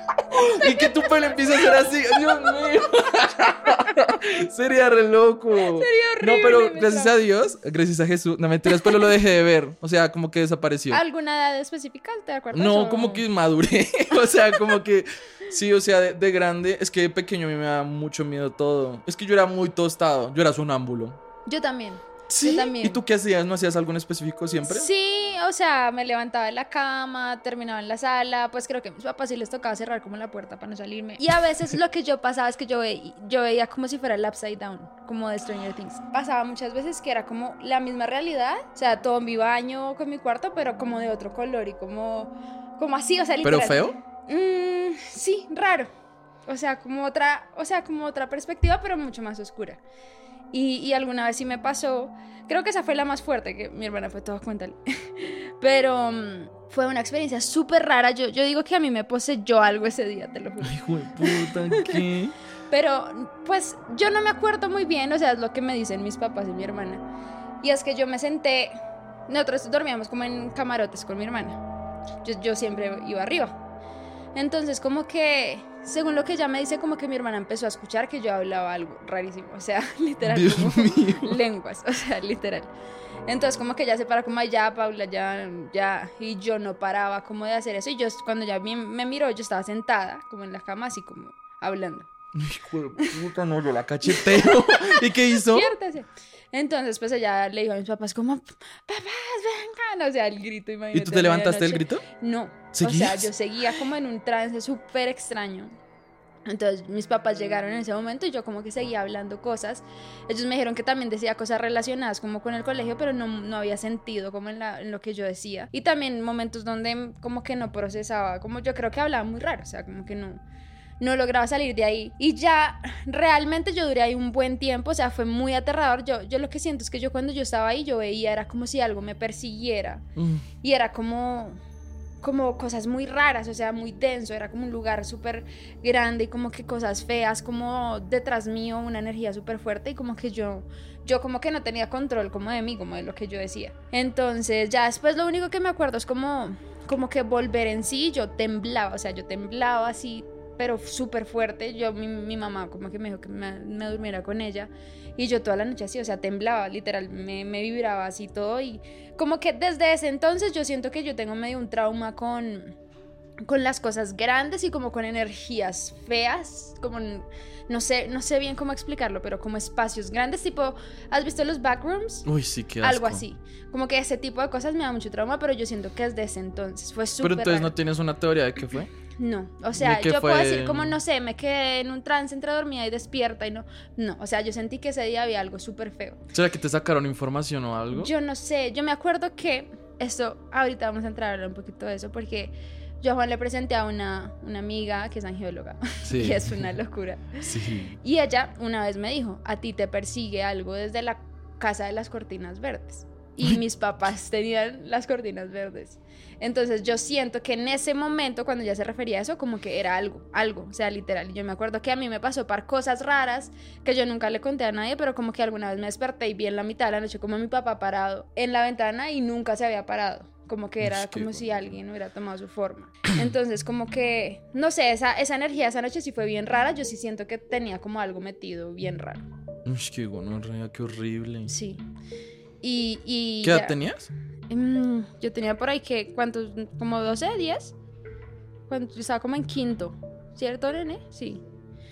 y que tu pelo empieza a ser así. ¡Dios mío! Sería re loco. Sería horrible, No, pero gracias a Dios, gracias a Jesús. No mentiras, pero lo dejé de ver. O sea, como que desapareció. ¿Alguna edad específica? ¿Te acuerdas? No, o- como que maduré. o sea, como que. Sí, o sea, de, de grande. Es que de pequeño a mí me da mucho miedo todo. Es que yo era muy tostado. Yo era sonámbulo. Yo también. Sí. también. ¿Y tú qué hacías? ¿No hacías algo en específico siempre? Sí, o sea, me levantaba de la cama, terminaba en la sala, pues creo que a mis papás sí les tocaba cerrar como la puerta para no salirme. Y a veces lo que yo pasaba es que yo, ve- yo veía como si fuera el upside down, como de Stranger Things. Pasaba muchas veces que era como la misma realidad, o sea, todo en mi baño, con mi cuarto, pero como de otro color y como, como así, o sea, ¿Pero literal. feo? Mm, sí, raro. O sea, como otra, o sea, como otra perspectiva, pero mucho más oscura. Y, y alguna vez sí me pasó, creo que esa fue la más fuerte, que mi hermana fue toda cuéntale. Pero mm, fue una experiencia súper rara. Yo, yo digo que a mí me poseyó algo ese día, te lo juro. De puta, ¿qué? Pero pues yo no me acuerdo muy bien, o sea, es lo que me dicen mis papás y mi hermana. Y es que yo me senté, nosotros dormíamos como en camarotes con mi hermana. Yo, yo siempre iba arriba. Entonces como que, según lo que ella me dice, como que mi hermana empezó a escuchar que yo hablaba algo rarísimo, o sea, literal. Como lenguas, o sea, literal. Entonces como que ya se para como "Ay, ya, Paula, ya, ya, y yo no paraba como de hacer eso y yo cuando ya me, me miró yo estaba sentada como en la cama así como hablando. Hijo de puta, no, yo la cacheteo. ¿Y qué hizo? Despiértese. Entonces pues ella le dijo a mis papás como, papás, vengan, o sea, el grito, imagínate. ¿Y tú te levantaste del grito? No, o ¿Seguías? sea, yo seguía como en un trance súper extraño. Entonces mis papás llegaron en ese momento y yo como que seguía hablando cosas. Ellos me dijeron que también decía cosas relacionadas como con el colegio, pero no, no había sentido como en, la- en lo que yo decía. Y también momentos donde como que no procesaba, como yo creo que hablaba muy raro, o sea, como que no, no lograba salir de ahí. Y ya realmente yo duré ahí un buen tiempo, o sea, fue muy aterrador. Yo, yo lo que siento es que yo cuando yo estaba ahí, yo veía, era como si algo me persiguiera. Mm. Y era como, como cosas muy raras, o sea, muy denso, era como un lugar súper grande y como que cosas feas, como detrás mío una energía súper fuerte y como que yo, yo como que no tenía control como de mí, como de lo que yo decía. Entonces ya después lo único que me acuerdo es como, como que volver en sí, yo temblaba, o sea, yo temblaba así pero súper fuerte. Yo, mi, mi, mamá como que me dijo que me, me, durmiera con ella. Y yo toda la noche así, o sea, temblaba, literal, me, me, vibraba así todo. Y como que desde ese entonces yo siento que yo tengo medio un trauma con, con las cosas grandes y como con energías feas, como no sé, no sé bien cómo explicarlo, pero como espacios grandes, tipo, ¿has visto los backrooms? Uy, sí, qué asco. Algo así. Como que ese tipo de cosas me da mucho trauma, pero yo siento que desde ese entonces fue súper Pero entonces raro. no tienes una teoría de qué fue? No, o sea, yo puedo decir como, no sé, me quedé en un trance entre dormida y despierta y no, no, o sea, yo sentí que ese día había algo súper feo. ¿Será que te sacaron información o algo? Yo no sé, yo me acuerdo que esto, ahorita vamos a entrar a hablar un poquito de eso porque yo a Juan le presenté a una, una amiga que es angióloga sí. y es una locura. Sí. Y ella una vez me dijo, a ti te persigue algo desde la casa de las cortinas verdes. Y mis papás tenían las cortinas verdes. Entonces yo siento que en ese momento, cuando ya se refería a eso, como que era algo, algo, o sea, literal. Y yo me acuerdo que a mí me pasó par cosas raras que yo nunca le conté a nadie, pero como que alguna vez me desperté y vi en la mitad de la noche como mi papá parado en la ventana y nunca se había parado. Como que era como si alguien hubiera tomado su forma. Entonces, como que, no sé, esa, esa energía esa noche sí fue bien rara. Yo sí siento que tenía como algo metido bien raro. Uy, qué gonorrea, qué horrible. Sí. Y, y ¿Qué edad ya, tenías? Mmm, yo tenía por ahí que, ¿cuántos? ¿Como 12, 10? Cuando yo estaba como en quinto. ¿Cierto, nene? Sí.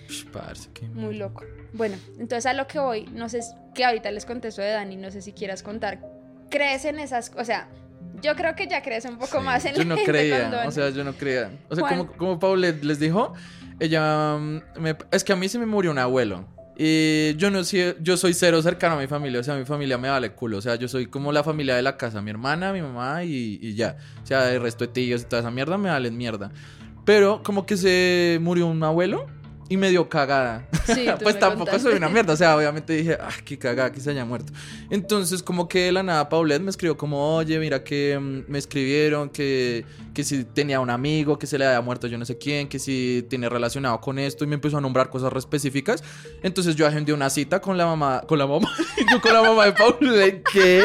Ush, parce, qué Muy loco. Bueno, entonces a lo que voy, no sé, que ahorita les conté eso de Dani, no sé si quieras contar. ¿Crees en esas, o sea, yo creo que ya crees un poco Sí, más en Yo no creía, o sea, yo no creía. O sea, Juan. como, como Paulette les dijo, ella... mm, me- es que a mí se me murió un abuelo. Y yo no sé, yo soy cero cercano a mi familia, o sea, mi familia me vale culo, o sea, yo soy como la familia de la casa, mi hermana, mi mamá y, y ya. O sea, el resto de tíos y toda esa mierda me valen mierda. Pero como que se murió un abuelo y me dio cagada. Sí, pues tampoco contaste. soy una mierda. O sea, obviamente dije, ah, qué cagada que se haya muerto. Entonces, como que de la nada, Paulette me escribió como, oye, mira que mm, me escribieron que, que si tenía un amigo, que se le había muerto yo no sé quién, que si tiene relacionado con esto, y me empezó a nombrar cosas re específicas. Entonces yo agendé una cita con la mamá, con la mamá, yo con la mamá de Paulette, ¿qué?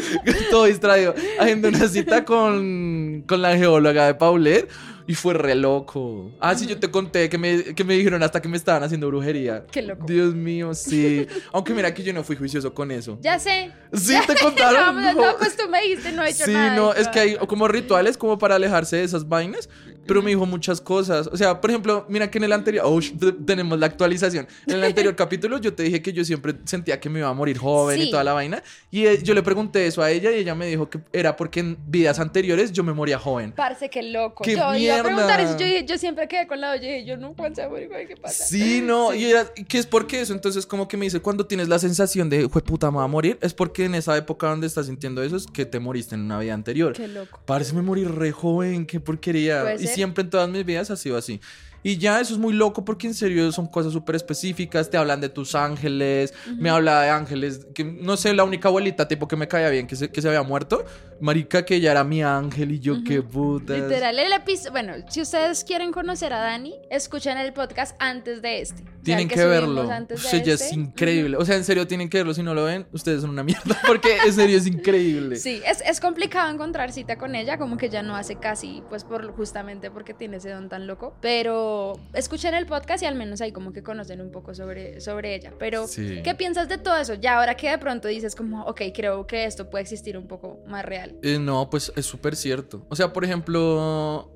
Todo distraído. Agendé una cita con, con la geóloga de Paulette. Y fue re loco. Ah, sí, yo te conté que me, que me dijeron hasta que me estaban haciendo brujería. Qué loco. Dios mío, sí. Aunque mira que yo no fui juicioso con eso. Ya sé. Sí, Ya te sé. contaron. No, No. no, pues tú me dijiste, no he hecho Sí, nada. no, de es que hay como rituales como para alejarse de esas vainas, pero me dijo muchas cosas. O sea, por ejemplo, mira que en el anterior, oh, tenemos la actualización. En el anterior capítulo yo te dije que yo siempre sentía que me iba a morir joven Sí. y toda la vaina. Y eh, yo le pregunté eso a ella y ella me dijo que era porque en vidas anteriores yo me moría joven. Parce, qué loco. ¡Qué yo iba a mierda! preguntar eso. Yo, yo siempre quedé con la olla y dije, yo no pensé morir, güey, ¿qué pasa? Sí, no, Sí. y era, ¿y ¿qué es por qué eso? Entonces, como que me dice, cuando tienes la sensación de, jue puta, me va a morir, es porque en esa época donde estás sintiendo eso es que te moriste en una vida anterior. Qué loco. Parece me morir re joven, qué porquería. Puede ser. Siempre en todas mis vidas ha sido así. Y ya eso es muy loco porque en serio son cosas súper específicas. Te hablan de tus ángeles. Me habla de ángeles. Que no sé, la única abuelita tipo que me caía bien que se, que se había muerto. Marica, que ella era mi ángel y yo qué putas. Literal, el episodio. Bueno, si ustedes quieren conocer a Dani, escuchen el podcast antes de este. O sea, Tienen que, verlo. antes de Uf, ella es este. increíble. O sea, en serio tienen que verlo. Si no lo ven, ustedes son una mierda. Porque en serio es increíble. Sí, es, es complicado encontrar cita con ella, como que ya no hace casi, pues por justamente porque tiene ese don tan loco. Pero escuchen el podcast y al menos ahí como que conocen un poco sobre, sobre ella. Pero, Sí. ¿qué piensas de todo eso? Ya ahora que de pronto dices como, ok, creo que esto puede existir un poco más real. Eh, no, pues es súper cierto. O sea, por ejemplo,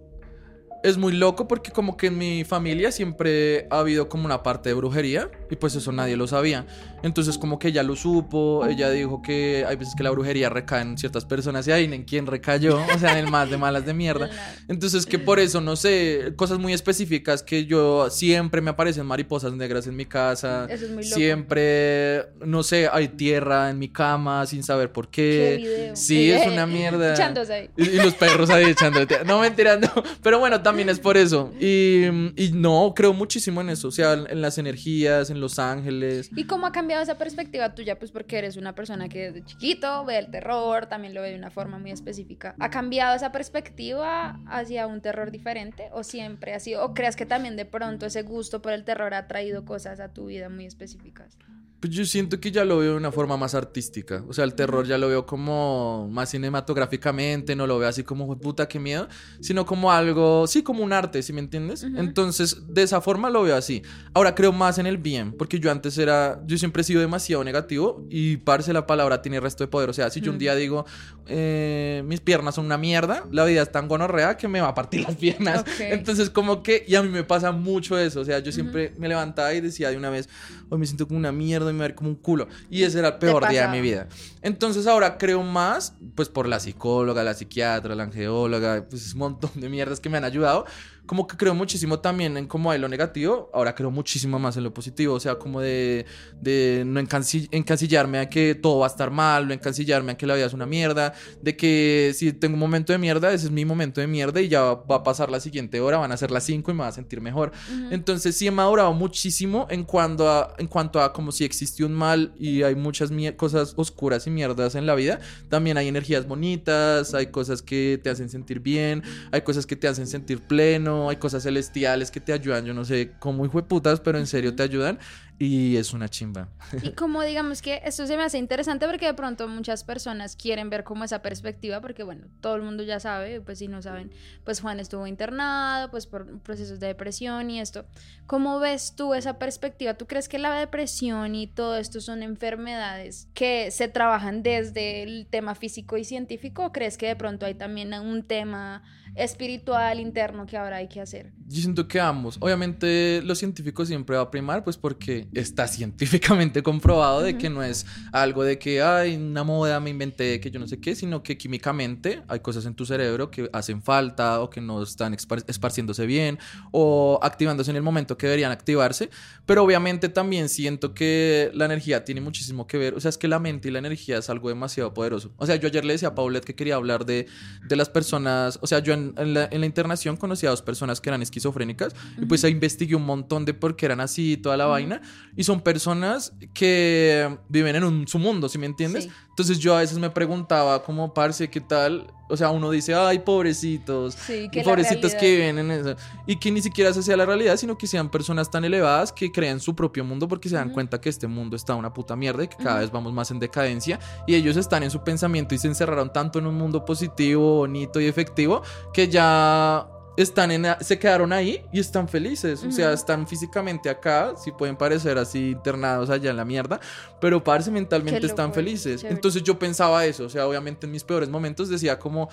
es muy loco porque como que en mi familia siempre ha habido como una parte de brujería y pues eso nadie lo sabía. Entonces como que ella lo supo, ella dijo que hay veces que la brujería recae en ciertas personas y ahí en quién recayó, o sea, en el más de malas de mierda. Entonces que por eso, no sé, cosas muy específicas que yo siempre me aparecen mariposas negras en mi casa. Eso es muy loco. Siempre, no sé, hay tierra en mi cama sin saber por ¿Qué video? Sí, es una mierda. Echándose ahí. Y, y los perros ahí echando. No, mentira, no. Pero bueno, también es por eso. Y, y, no, creo muchísimo en eso. O sea, en las energías, en los ángeles. ¿Y cómo ha cambiado esa perspectiva tuya? Pues porque eres una persona que desde chiquito ve el terror, también lo ve de una forma muy específica. ¿Ha cambiado esa perspectiva hacia un terror diferente? ¿O siempre ha sido? ¿O creas que también de pronto ese gusto por el terror ha traído cosas a tu vida muy específicas? Pues yo siento que ya lo veo de una forma más artística. O sea, el terror ya lo veo como más cinematográficamente, no lo veo así como, puta, qué miedo, sino como algo, sí, como un arte, ¿sí me entiendes? Entonces, de esa forma lo veo así. Ahora creo más en el bien, porque yo antes era, yo siempre he sido demasiado negativo y parece la palabra tiene resto de poder. O sea, si yo un día digo, eh, mis piernas son una mierda, la vida es tan gonorrea que me va a partir las piernas. Entonces, como que, y a mí me pasa mucho eso. O sea, yo siempre me levantaba y decía de una vez, hoy me siento como una mierda me ver como un culo. Y ese era el peor día de mi vida. Entonces ahora creo más, pues por la psicóloga, la psiquiatra, la angeóloga, pues un montón de mierdas que me han ayudado como que creo muchísimo también en cómo hay lo negativo, ahora creo muchísimo más en lo positivo, o sea, como de, de no encasillarme a que todo va a estar mal, no encasillarme a que la vida es una mierda, de que si tengo un momento de mierda, ese es mi momento de mierda y ya va a pasar la siguiente hora, van a ser las 5 y me va a sentir mejor. Entonces sí he madurado muchísimo en cuanto a, en cuanto a como si existe un mal y hay muchas cosas oscuras y mierdas en la vida, también hay energías bonitas, hay cosas que te hacen sentir bien, hay cosas que te hacen sentir pleno, hay cosas celestiales que te ayudan, yo no sé cómo hijo de putas, pero en serio te ayudan y es una chimba. Y como digamos que esto se me hace interesante porque de pronto muchas personas quieren ver como esa perspectiva, porque bueno, todo el mundo ya sabe, pues si no saben, pues Juan estuvo internado, pues por procesos de depresión y esto. ¿Cómo ves tú esa perspectiva? ¿Tú crees que la depresión y todo esto son enfermedades que se trabajan desde el tema físico y científico o crees que de pronto hay también un tema espiritual interno que ahora hay que hacer? Yo siento que ambos. Obviamente lo científico siempre va a primar, pues porque está científicamente comprobado de que no es algo de que, hay una moda, me inventé, que yo no sé qué, sino que químicamente hay cosas en tu cerebro que hacen falta o que no están esparciéndose bien o activándose en el momento que deberían activarse. Pero obviamente también siento que la energía tiene muchísimo que ver. O sea, es que la mente y la energía es algo demasiado poderoso. O sea, yo ayer le decía a Paulette que quería hablar de, de las personas, o sea, yo en, la, en, la, internación conocí a dos personas que eran esquizofrénicas y pues ahí investigué un montón de por qué eran así y toda la vaina. Y son personas que viven en un, su mundo, ¿sí me entiendes? Entonces yo a veces me preguntaba como, parce, ¿qué tal? O sea, uno dice, ay, pobrecitos, pobrecitos que viven en eso. Y que ni siquiera se sea la realidad, sino que sean personas tan elevadas que crean su propio mundo porque se dan cuenta que este mundo está una puta mierda y que cada vez vamos más en decadencia. Y ellos están en su pensamiento y se encerraron tanto en un mundo positivo, bonito y efectivo que ya están en, se quedaron ahí y están felices. O sea, están físicamente acá, si pueden parecer así internados allá en la mierda, pero parece mentalmente están felices. Entonces yo pensaba eso, o sea, obviamente en mis peores momentos decía como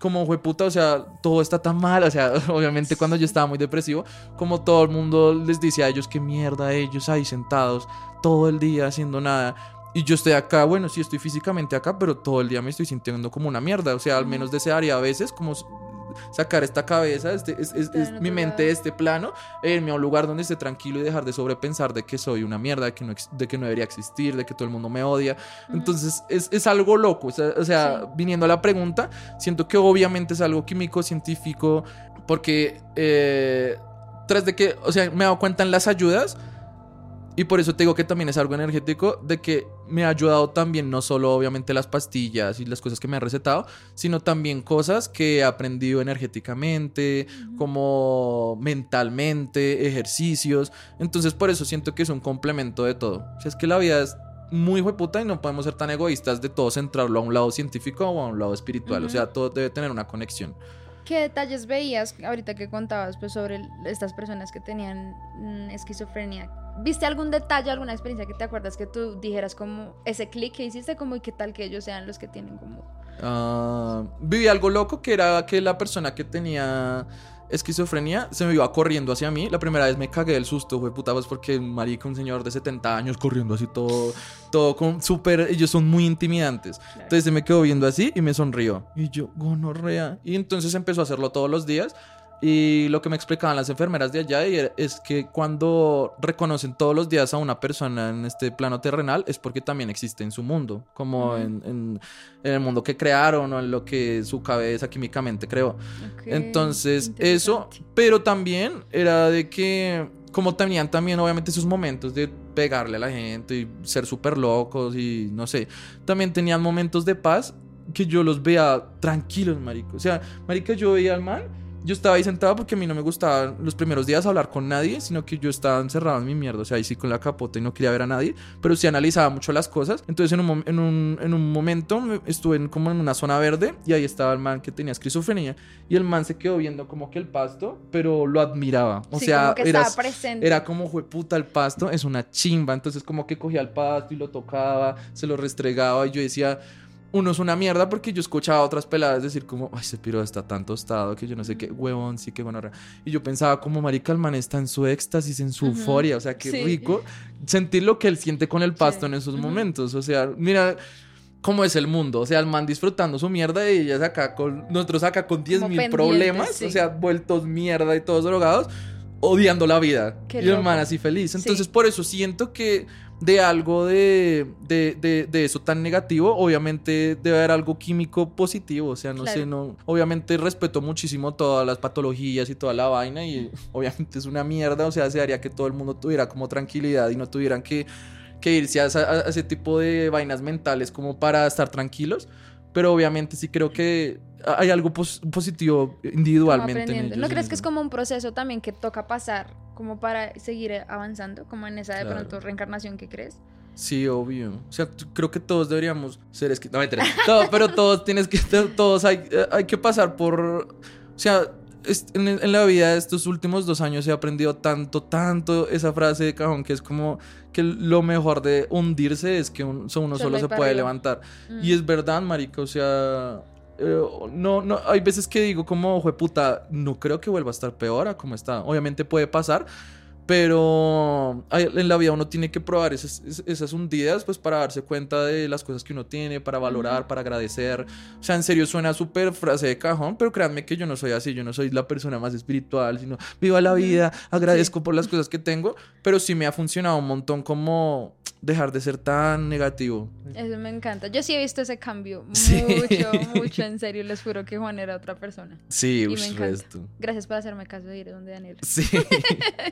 como fue puta, o sea, todo está tan mal, o sea, obviamente cuando yo estaba muy depresivo, como todo el mundo les dice a ellos qué mierda ellos ahí sentados todo el día haciendo nada. Y yo estoy acá, bueno, sí estoy físicamente acá, pero todo el día me estoy sintiendo como una mierda. O sea, al menos desearía a veces como sacar esta cabeza, este, es, mi mente de este plano, irme a un lugar donde esté tranquilo y dejar de sobrepensar de que soy una mierda, de que no, de que no debería existir, de que todo el mundo me odia. Entonces es, algo loco. O sea, viniendo a la pregunta, siento que obviamente es algo químico, científico, porque eh, tras de que, o sea, me he dado cuenta en las ayudas y por eso te digo que también es algo energético, de que me ha ayudado también no solo obviamente las pastillas y las cosas que me han recetado, sino también cosas que he aprendido energéticamente, como mentalmente, ejercicios. Entonces por eso siento que es un complemento de todo. O sea, es que la vida es muy puta y no podemos ser tan egoístas de todo centrarlo a un lado científico o a un lado espiritual. O sea, todo debe tener una conexión. ¿Qué detalles veías ahorita que contabas pues, sobre estas personas que tenían mm, esquizofrenia? ¿Viste algún detalle, alguna experiencia que te acuerdas que tú dijeras como ese clic que hiciste como y qué tal que ellos sean los que tienen como... Uh, viví algo loco que era que la persona que tenía esquizofrenia se me iba corriendo hacia mí. La primera vez me cagué del susto, fue puta, pues porque marica, un señor de 70 años corriendo así todo, todo con súper, ellos son muy intimidantes. Entonces se me quedó viendo así y me sonrió. Y yo, gonorrea. Y entonces empezó a hacerlo todos los días Y lo que me explicaban las enfermeras de allá es que cuando reconocen todos los días a una persona en este plano terrenal es porque también existe en su mundo, como en, en, el mundo que crearon o en lo que su cabeza químicamente creó. Entonces, eso, pero también era de que como tenían también obviamente sus momentos de pegarle a la gente y ser súper locos y no sé, también tenían momentos de paz que yo los vea tranquilos, marico. O sea, marica, yo veía al man yo estaba ahí sentado porque a mí no me gustaba los primeros días hablar con nadie, sino que yo estaba encerrado en mi mierda, o sea, ahí sí con la capota y no quería ver a nadie, pero sí analizaba mucho las cosas. Entonces en un, en un, en un momento estuve en, como en una zona verde y ahí estaba el man que tenía esquizofrenia y el man se quedó viendo como que el pasto, pero lo admiraba. O sea, era, era como, fue puta, el pasto es una chimba. Entonces como que cogía el pasto y lo tocaba, se lo restregaba y yo decía uno es una mierda porque yo escuchaba a otras peladas decir como, ay, ese piro está tan tostado que yo no sé qué, huevón, sí que bueno. Y yo pensaba como, marica, el man está en su éxtasis, en su euforia, o sea, qué rico sentir lo que él siente con el pasto en esos momentos. O sea, mira cómo es el mundo. O sea, el man disfrutando su mierda y ellas acá con, nosotros acá con 10 mil problemas, o sea, vueltos mierda y todos drogados, odiando la vida. y el man así feliz. Entonces, por eso siento que de algo de, de, de, eso tan negativo, obviamente debe haber algo químico positivo. O sea, no sé, no. Obviamente respeto muchísimo todas las patologías y toda la vaina. Y obviamente es una mierda. O sea, se haría que todo el mundo tuviera como tranquilidad y no tuvieran que, que irse a, ese tipo de vainas mentales como para estar tranquilos. Pero obviamente sí creo que hay algo positivo individualmente. ¿No crees que es como un proceso también que toca pasar como para seguir avanzando, como en esa de pronto reencarnación que crees? Sí, obvio. O sea, creo que todos deberíamos ser es No, Todo, pero todos tienes que todos hay, hay que pasar por o sea, en, la vida de estos últimos dos años he aprendido tanto, tanto esa frase de cajón que es como que lo mejor de hundirse es que uno solo, se puede levantar. Y mm. es verdad, marica, o sea, eh, no, no, hay veces que digo como, puta, no creo que vuelva a estar peor a como está. Obviamente puede pasar, pero en la vida uno tiene que probar esas, esas hundidas pues para darse cuenta de las cosas que uno tiene, para valorar, para agradecer. O sea, en serio suena súper frase de cajón, pero créanme que yo no soy así, yo no soy la persona más espiritual, sino viva la vida, agradezco por las cosas que tengo, pero sí me ha funcionado un montón como dejar de ser tan negativo. Eso me encanta. Yo sí he visto ese cambio mucho, mucho en serio. Les juro que Juan era otra persona. Sí, y me encanta. Gracias por hacerme caso de ir donde Daniel. Sí.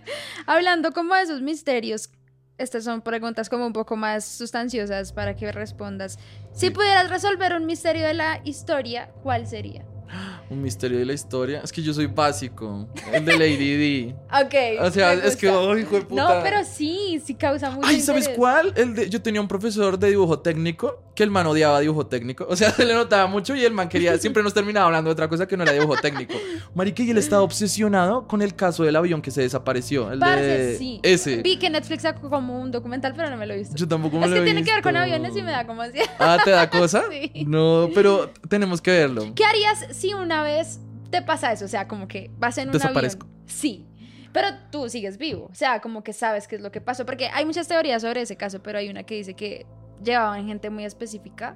Hablando como de esos misterios, estas son preguntas como un poco más sustanciosas para que respondas. Si pudieras resolver un misterio de la historia, ¿cuál sería? Un misterio de la historia. Es que yo soy básico. El de Lady D. ok. O sea, es que, oh, hijo de puta. No, pero sí, sí causa mucho. Ay, ¿sabes cuál? El de, yo tenía un profesor de dibujo técnico que el man odiaba dibujo técnico. O sea, se le notaba mucho y el man quería, siempre nos terminaba hablando de otra cosa que no era dibujo técnico. Marica, y él estaba obsesionado con el caso del avión que se desapareció. El de sí. ese. Vi que Netflix sacó como un documental, pero no me lo he visto. Yo tampoco me lo he visto. Es que tiene que ver con aviones y me da como así. Ah, ¿te da cosa? sí. No, pero tenemos que verlo. ¿Qué harías si una vez te pasa eso, o sea, como que vas en un Desaparezco. avión. Sí. Pero tú sigues vivo, o sea, como que sabes qué es lo que pasó, porque hay muchas teorías sobre ese caso, pero hay una que dice que llevaban gente muy específica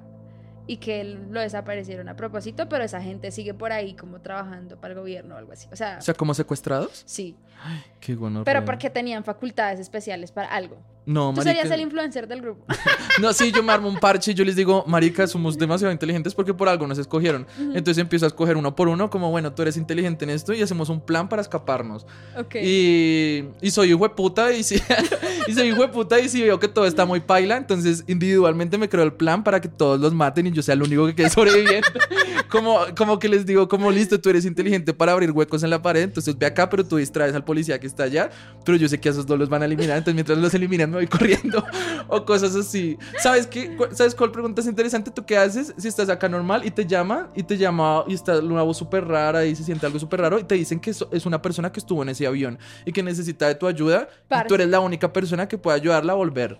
y que lo desaparecieron a propósito, pero esa gente sigue por ahí como trabajando para el gobierno o algo así. O sea, o sea como secuestrados. Sí. Ay, qué bueno. Pero porque tenían facultades especiales para algo. No, Tú serías el influencer del grupo. no, sí, yo me armo un parche y yo les digo, marica, somos demasiado inteligentes porque por algo nos escogieron. Entonces empiezo a escoger uno por uno, como, bueno, tú eres inteligente en esto y hacemos un plan para escaparnos. Ok. Y, y soy hijo de puta y si, y soy hijo de puta y si veo que todo está muy paila, entonces individualmente me creo el plan para que todos los maten y yo sea el único que quede sobreviviendo. como, como que les digo, como listo, tú eres inteligente para abrir huecos en la pared, entonces ve acá, pero tú distraes al policía que está allá, pero yo sé que a esos dos los van a eliminar, entonces mientras los eliminan voy corriendo o cosas así. ¿Sabes qué? ¿Sabes cuál pregunta es interesante? ¿Tú qué haces si estás acá normal y te llama y te llama y está una voz súper rara y se siente algo súper raro y te dicen que es una persona que estuvo en ese avión y que necesita de tu ayuda y tú eres la única persona que puede ayudarla a volver?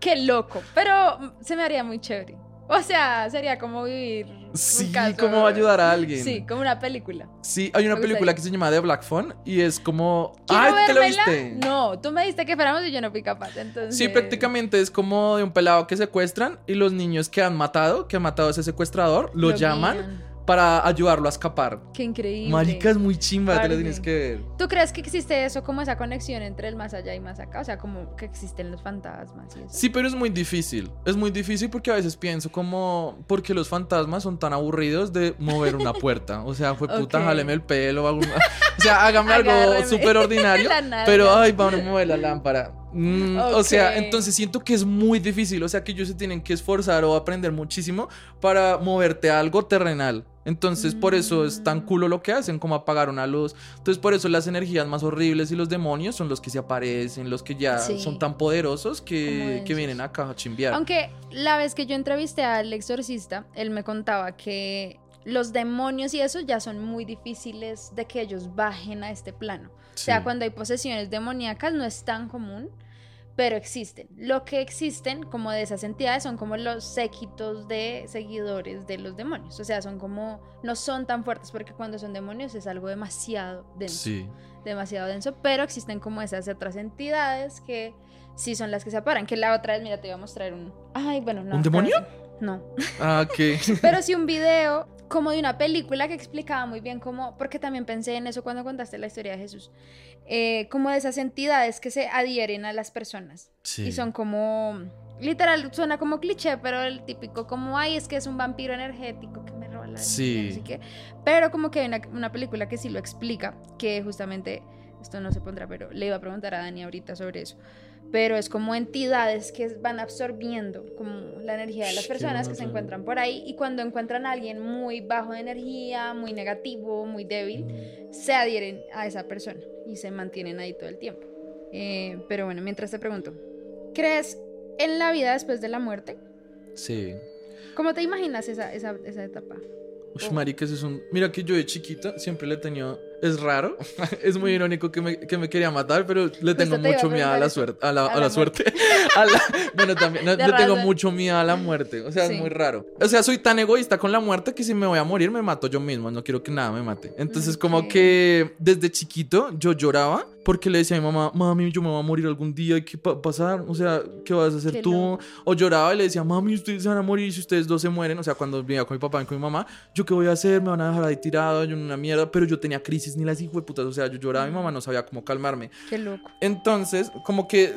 Qué loco, pero se me haría muy chévere. O sea, sería como vivir. Sí, como ayudar a alguien. Sí, como una película. Sí, hay una película que se llama The Black Phone y es como. ¡Ay, te lo viste! No, tú me diste que fuéramos y yo no fui capaz. Entonces... Sí, prácticamente es como de un pelado que secuestran y los niños que han matado, que han matado a ese secuestrador, lo, llaman para ayudarlo a escapar. Qué increíble. Marica es muy chimba, te lo tienes que ver. ¿Tú crees que existe eso, como esa conexión entre el más allá y más acá? O sea, como que existen los fantasmas y eso. Sí, pero es muy difícil. Es muy difícil porque a veces pienso como, porque los fantasmas son tan aburridos de mover una puerta. O sea, fue puta, Ok. jáleme el pelo. una- O sea, hágame algo súper ordinario. Pero, ay, vamos a mover la lámpara. Mm, O sea, entonces siento que es muy difícil. O sea, que ellos se tienen que esforzar o aprender muchísimo para moverte a algo terrenal. Entonces, por eso es tan culo lo que hacen, como apagar una luz. Entonces, por eso las energías más horribles y los demonios son los que se aparecen, los que ya Sí. son tan poderosos que, que vienen acá a chimbear. Aunque la vez que yo entrevisté al exorcista, él me contaba que los demonios y eso ya son muy difíciles de que ellos bajen a este plano. O sea, Sí. cuando hay posesiones demoníacas no es tan común, pero existen. Lo que existen como de esas entidades son como los séquitos de seguidores de los demonios. O sea, son como, no son tan fuertes porque cuando son demonios es algo demasiado denso. Sí. demasiado denso, pero existen como esas otras entidades que sí son las que se aparan. Que la otra vez, mira, te iba a mostrar un. Ay, bueno, no. ¿Un demonio? No. Ah, ok. Pero sí un video como de una película que explicaba muy bien cómo, porque también pensé en eso cuando contaste la historia de Jesús, eh, como de esas entidades que se adhieren a las personas Sí. y son como, literal, suena como cliché, pero el típico como, ay, es que es un vampiro energético que me roba la Sí. energía", no sé qué. Pero como que hay una, una película que sí lo explica, que justamente, esto no se pondrá, pero le iba a preguntar a Dani ahorita sobre eso. Pero es como entidades que van absorbiendo como la energía de las personas que se encuentran por ahí y cuando encuentran a alguien muy bajo de energía, muy negativo, muy débil, se adhieren a esa persona y se mantienen ahí todo el tiempo. Eh, pero bueno, mientras te pregunto, ¿crees en la vida después de la muerte? Sí. ¿Cómo te imaginas esa, esa, esa etapa? Uy, marica, ese es un... Mira que yo de chiquita siempre le he tenido... Es raro. es muy irónico que me, que me quería matar, pero le tengo te mucho miedo a la suerte. A la, A a la suerte. A la- Bueno, también. no, le tengo mucho miedo a la muerte. O sea, Sí. es muy raro. O sea, soy tan egoísta con la muerte que si me voy a morir me mato yo mismo. No quiero que nada me mate. Entonces, como que desde chiquito yo lloraba porque le decía a mi mamá, mami, yo me voy a morir algún día. ¿Qué va a pasar? O sea, ¿qué vas a hacer Qué tú? loco. O lloraba y le decía, mami, ustedes se van a morir si ustedes dos se mueren. O sea, cuando vivía con mi papá y con mi mamá, ¿yo qué voy a hacer? Me van a dejar ahí tirado, yo en una mierda. Pero yo tenía crisis ni las hijo de putas. O sea, yo lloraba, mi mamá no sabía cómo calmarme. Qué loco. Entonces, como que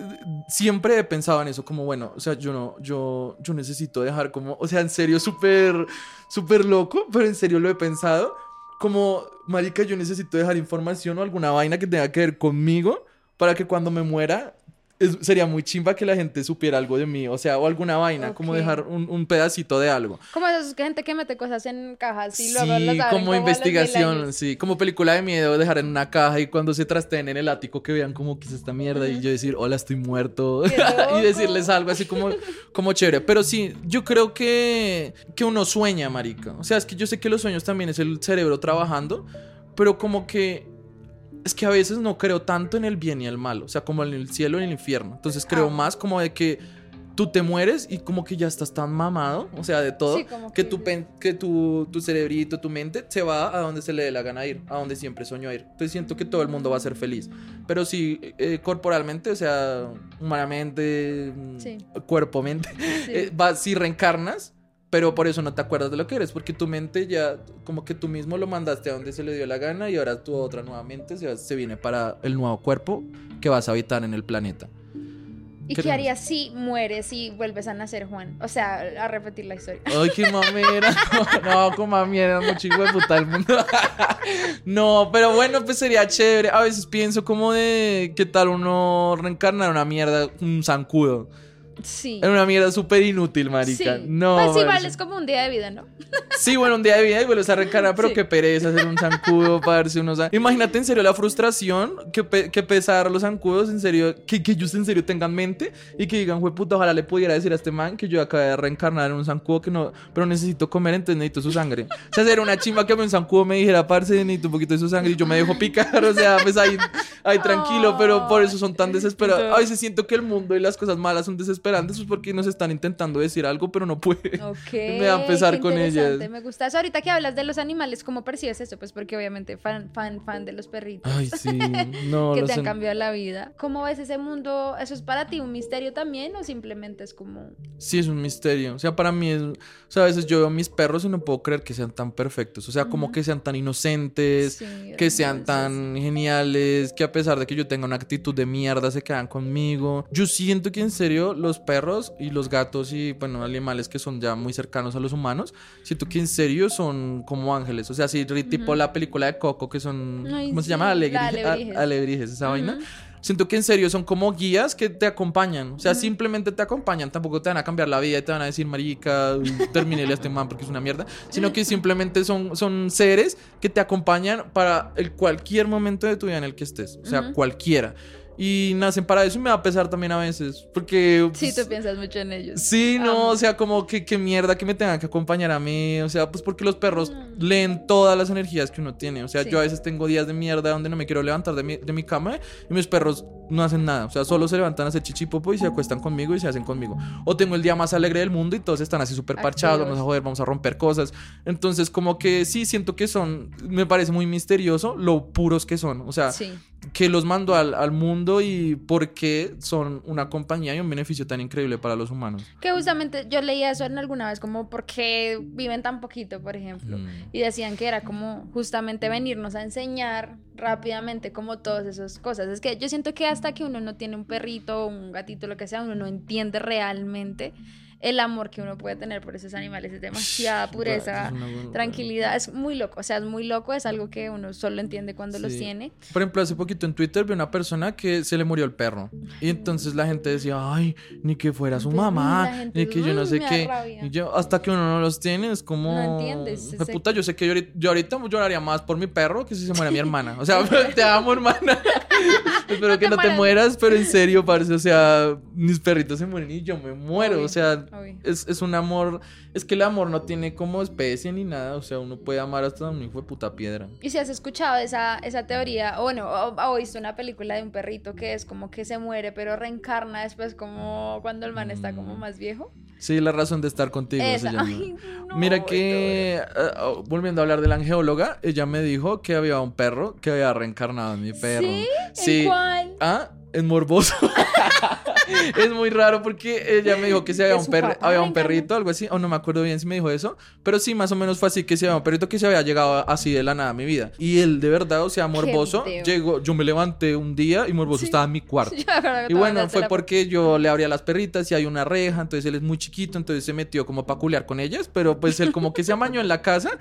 siempre he pensado en eso, como bueno, o sea, yo no, yo, yo necesito dejar como, o sea, en serio, súper, súper loco, pero en serio lo he pensado, como, marica, yo necesito dejar información o alguna vaina que tenga que ver conmigo para que cuando me muera es- sería muy chimba que la gente supiera algo de mí, o sea, o alguna vaina, como dejar un, un pedacito de algo. Como esos gente que mete cosas en cajas y Sí, luego las abren como mil investigación, sí, como película de miedo, dejar en una caja y cuando se trasteen en el ático que vean como que es esta mierda y yo decir, hola, estoy muerto y decirles algo así como, como chévere. Pero sí, yo creo que, que uno sueña, marica. O sea, es que yo sé que los sueños también es el cerebro trabajando, pero como que... Es que a veces no creo tanto en el bien y el mal, o sea, como en el cielo y el infierno. Entonces creo Ah. más como de que tú te mueres y como que ya estás tan mamado, o sea, de todo, Sí, como que, que- tu, pen- que tu, tu cerebrito, tu mente se va a donde se le dé la gana ir, a donde siempre soñó ir. Entonces siento que todo el mundo va a ser feliz. Pero sí, eh, corporalmente, o sea, humanamente, mm, Sí. cuerpo-mente, Sí. eh, si reencarnas, pero por eso no te acuerdas de lo que eres, porque tu mente ya, como que tú mismo lo mandaste a donde se le dio la gana y ahora tu otra nuevamente se, se viene para el nuevo cuerpo que vas a habitar en el planeta. ¿Y ¿Qué qué harías si mueres y vuelves a nacer, Juan? O sea, a repetir la historia. Ay, qué mamera. No, como mamera, mucho hijo de puta del mundo. No, pero bueno, pues sería chévere. A veces pienso como de qué tal uno reencarnar una mierda, un zancudo. Sí. En una mierda súper inútil, marica. Sí. No. Pues igual parce. es como un día de vida, ¿no? Sí, bueno, un día de vida y vuelves a reencarnar, pero Sí. qué pereza hacer un zancudo para darse unos... Imagínate en serio la frustración que, pe- que pesar los zancudos, en serio, que, que ellos en serio tengan mente y que digan, puta, ojalá le pudiera decir a este man que yo acabé de reencarnar en un zancudo que no, pero necesito comer, entonces necesito su sangre. O sea, sería una chimba que un zancudo me dijera, parce, necesito un poquito de su sangre y yo me dejo picar, o sea, pues ahí, ahí tranquilo, pero por eso son tan desesperados. A veces siento que el mundo y las cosas malas son desesperadas desesperantes pues porque nos están intentando decir algo, pero no puede. Ok. Me da pesar qué con ellas. Me gusta eso. Ahorita que hablas de los animales, ¿cómo percibes eso? Pues porque obviamente fan, fan, fan de los perritos. Ay, sí, no, que te han en- cambiado la vida. ¿Cómo ves ese mundo? ¿Eso es para ti un misterio también o simplemente es como... Sí, es un misterio. O sea, para mí es. O sea, a veces yo veo a mis perros y no puedo creer que sean tan perfectos. O sea, como que sean tan inocentes, Sí, que sean tan geniales, que a pesar de que yo tenga una actitud de mierda, se quedan conmigo. Yo siento que en serio los perros y los gatos y, bueno, animales que son ya muy cercanos a los humanos, siento que en serio son como ángeles. O sea, sí, tipo la película de Coco, que son. Ay, ¿Cómo se llama? la Alegri- alebrijes. a- alebrijes, esa vaina. Siento que en serio son como guías que te acompañan. O sea, simplemente te acompañan. Tampoco te van a cambiar la vida y te van a decir, marica, termínele a este man porque es una mierda. Sino que simplemente son, son seres que te acompañan para el cualquier momento de tu vida en el que estés. O sea, cualquiera. Y nacen para eso y me va a pesar también a veces. Porque... Sí, pues, tú piensas mucho en ellos. Sí, no, Amo. o sea, como que, que mierda que me tengan que acompañar a mí. O sea, pues porque los perros Mm. leen todas las energías que uno tiene. O sea, Sí. yo a veces tengo días de mierda donde no me quiero levantar de mi, de mi cama y mis perros no hacen nada. O sea, solo se levantan a hacer chichipopo y se acuestan conmigo y se hacen conmigo. O tengo el día más alegre del mundo y todos están así súper parchados, vamos a joder, vamos a romper cosas. Entonces, como que sí, siento que son, me parece muy misterioso lo puros que son. O sea, Sí. Que los mando al, al mundo y por qué son una compañía y un beneficio tan increíble para los humanos. Que justamente yo leía eso en alguna vez, como por qué viven tan poquito, por ejemplo. Mm. Y decían que era como justamente venirnos a enseñar rápidamente como todas esas cosas. Es que yo siento que hasta que uno no tiene un perrito o un gatito, lo que sea, uno no entiende realmente el amor que uno puede tener por esos animales. Es demasiada pureza, Es una tranquilidad. Es muy loco, o sea, es muy loco, es algo que uno solo entiende cuando los tiene. Por ejemplo, hace poquito en Twitter vi una persona que se le murió el perro. Y entonces la gente decía, ay, ni que fuera su Pues, mamá, gente, ni que yo no "Mm, sé qué. rabia". Y yo, hasta que uno no los tiene, es como. No entiendes, "Jue ese- puta, yo sé que yo ahorita, yo ahorita lloraría más por mi perro que si se muera mi hermana. O sea, te amo, hermana. Espero No que te no te mueras. mueras, pero en serio, parce. O sea, mis perritos se mueren y yo me muero. Obvio, O sea, obvio. es, es un amor. Es que el amor no tiene como especie ni nada. O sea, uno puede amar hasta un hijo de puta piedra. Y si has escuchado esa, esa teoría, o bueno, o, o visto una película de un perrito que es como que se muere, pero reencarna después como cuando el man está como Mm. más viejo. Sí, la razón de estar contigo. se Esa. llama. Ay, no, Mira no, que, eh, oh, volviendo a hablar de la angeóloga, ella me dijo que había un perro que había reencarnado en mi perro. ¿Sí? ¿En cuál? Ah, es morboso. es muy raro porque ella me dijo que si había ¿De un, papá había un perrito, algo así, o no me acuerdo bien si me dijo eso, pero sí, más o menos fue así que si había un perrito que se había llegado así de la nada a mi vida. Y él de verdad, o sea, morboso, llegó, yo me levanté un día y morboso Sí. estaba en mi cuarto. Y bueno, fue la- porque yo le abría las perritas y hay una reja, entonces él es muy chiquito, entonces se metió como para culear con ellas, pero pues él como que se amañó en la casa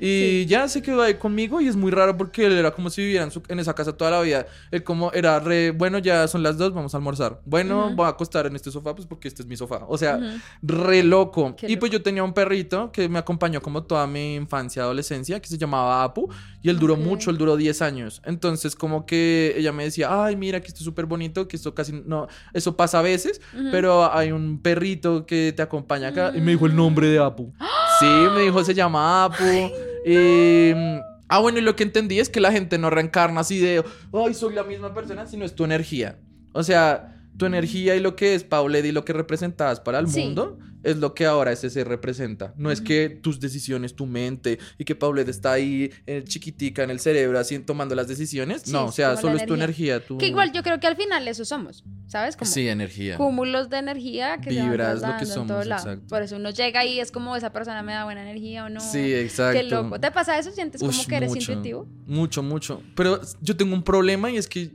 y ya se quedó ahí conmigo y es muy raro porque él era como si viviera en, su- en esa casa toda la vida. Él como era re, bueno, ya son las dos, vamos a almorzar. Bueno, Voy a acostar en este sofá pues porque este es mi sofá. O sea, re loco. Qué y pues yo tenía un perrito que me acompañó como toda mi infancia, adolescencia, que se llamaba Apu y él duró mucho, él duró 10 años. Entonces como que ella me decía, ay, mira que esto es súper bonito, que esto casi no, eso pasa a veces, Ujú. pero hay un perrito que te acompaña acá y me dijo el nombre de Apu. Sí, me dijo, se llama Apu. Ah, bueno, y lo que entendí es que la gente no reencarna así de, ay, soy la misma persona, sino es tu energía. O sea, tu energía y lo que es Paulette y lo que representabas para el Sí. mundo es lo que ahora ese se representa. No es que tus decisiones, tu mente y que Paulette está ahí eh, chiquitica en el cerebro así tomando las decisiones. Sí, no, o sea, solo es tu energía. Tu... Que igual yo creo que al final eso somos, ¿sabes? Como Sí, energía. cúmulos de energía que Vibras, se van lo que trasladando en todo somos, lado. exacto. Por eso uno llega y es como esa persona me da buena energía o no. Sí, exacto. Qué loco. ¿Te pasa eso? ¿Sientes como que eres mucho. intuitivo? Mucho, mucho. Pero yo tengo un problema y es que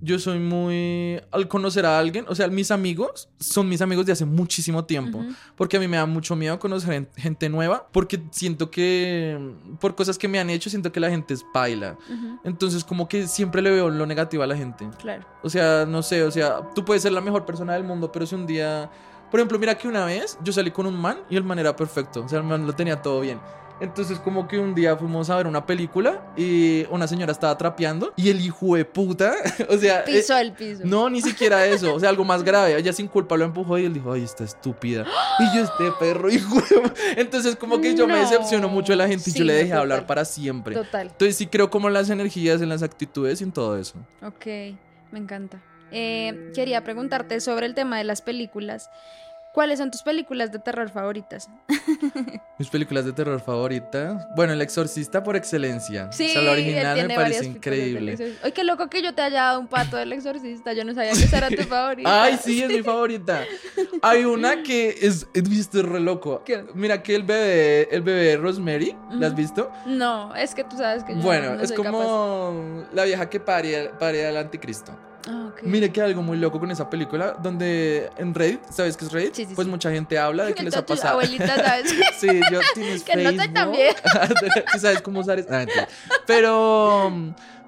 yo soy muy... Al conocer a alguien, o sea, mis amigos son mis amigos de hace muchísimo tiempo. Porque a mí me da mucho miedo conocer gen- gente nueva. Porque siento que... Por cosas que me han hecho, siento que la gente es paila. Entonces como que siempre le veo lo negativo a la gente. Claro. O sea, no sé, o sea, tú puedes ser la mejor persona del mundo, pero si un día... Por ejemplo, mira que una vez yo salí con un man y el man era perfecto. O sea, el man lo tenía todo bien. Entonces como que un día fuimos a ver una película y una señora estaba trapeando y el hijo de puta, o sea... eh, Pisó el piso. no, ni siquiera eso, o sea, algo más grave. Ella sin culpa lo empujó y él dijo, ay, está estúpida. Y yo, este perro, hijo de... Entonces como que yo me No. decepciono mucho de la gente y yo le dejé hablar total. para siempre. Total. Entonces sí creo como en las energías, en las actitudes y en todo eso. Ok, me encanta. eh, quería preguntarte sobre el tema de las películas. ¿Cuáles son tus películas de terror favoritas? Mis películas de terror favoritas. Bueno, El Exorcista por excelencia. Sí, o sea, la original me parece increíble. Ay, qué loco que yo te haya dado un pato del exorcista. Yo no sabía que esa era tu favorita. Ay, sí, es mi favorita. Hay una que es, es visto re loco. ¿Qué? Mira que el bebé, el bebé Rosemary, ¿la has visto? No, es que tú sabes que yo Bueno, no es soy como la vieja que pare, pare al anticristo. Capaz. Ah, ok. Mira que hay algo muy loco con esa película, donde en Reddit, ¿sabes qué es Reddit? Sí, sí, pues sí. mucha gente habla de que les ha pasado. abuelita, ¿sabes? Sí, yo tienes Que no Facebook. tan vieja. ¿Sí sabes cómo usar eso? Ah, pero,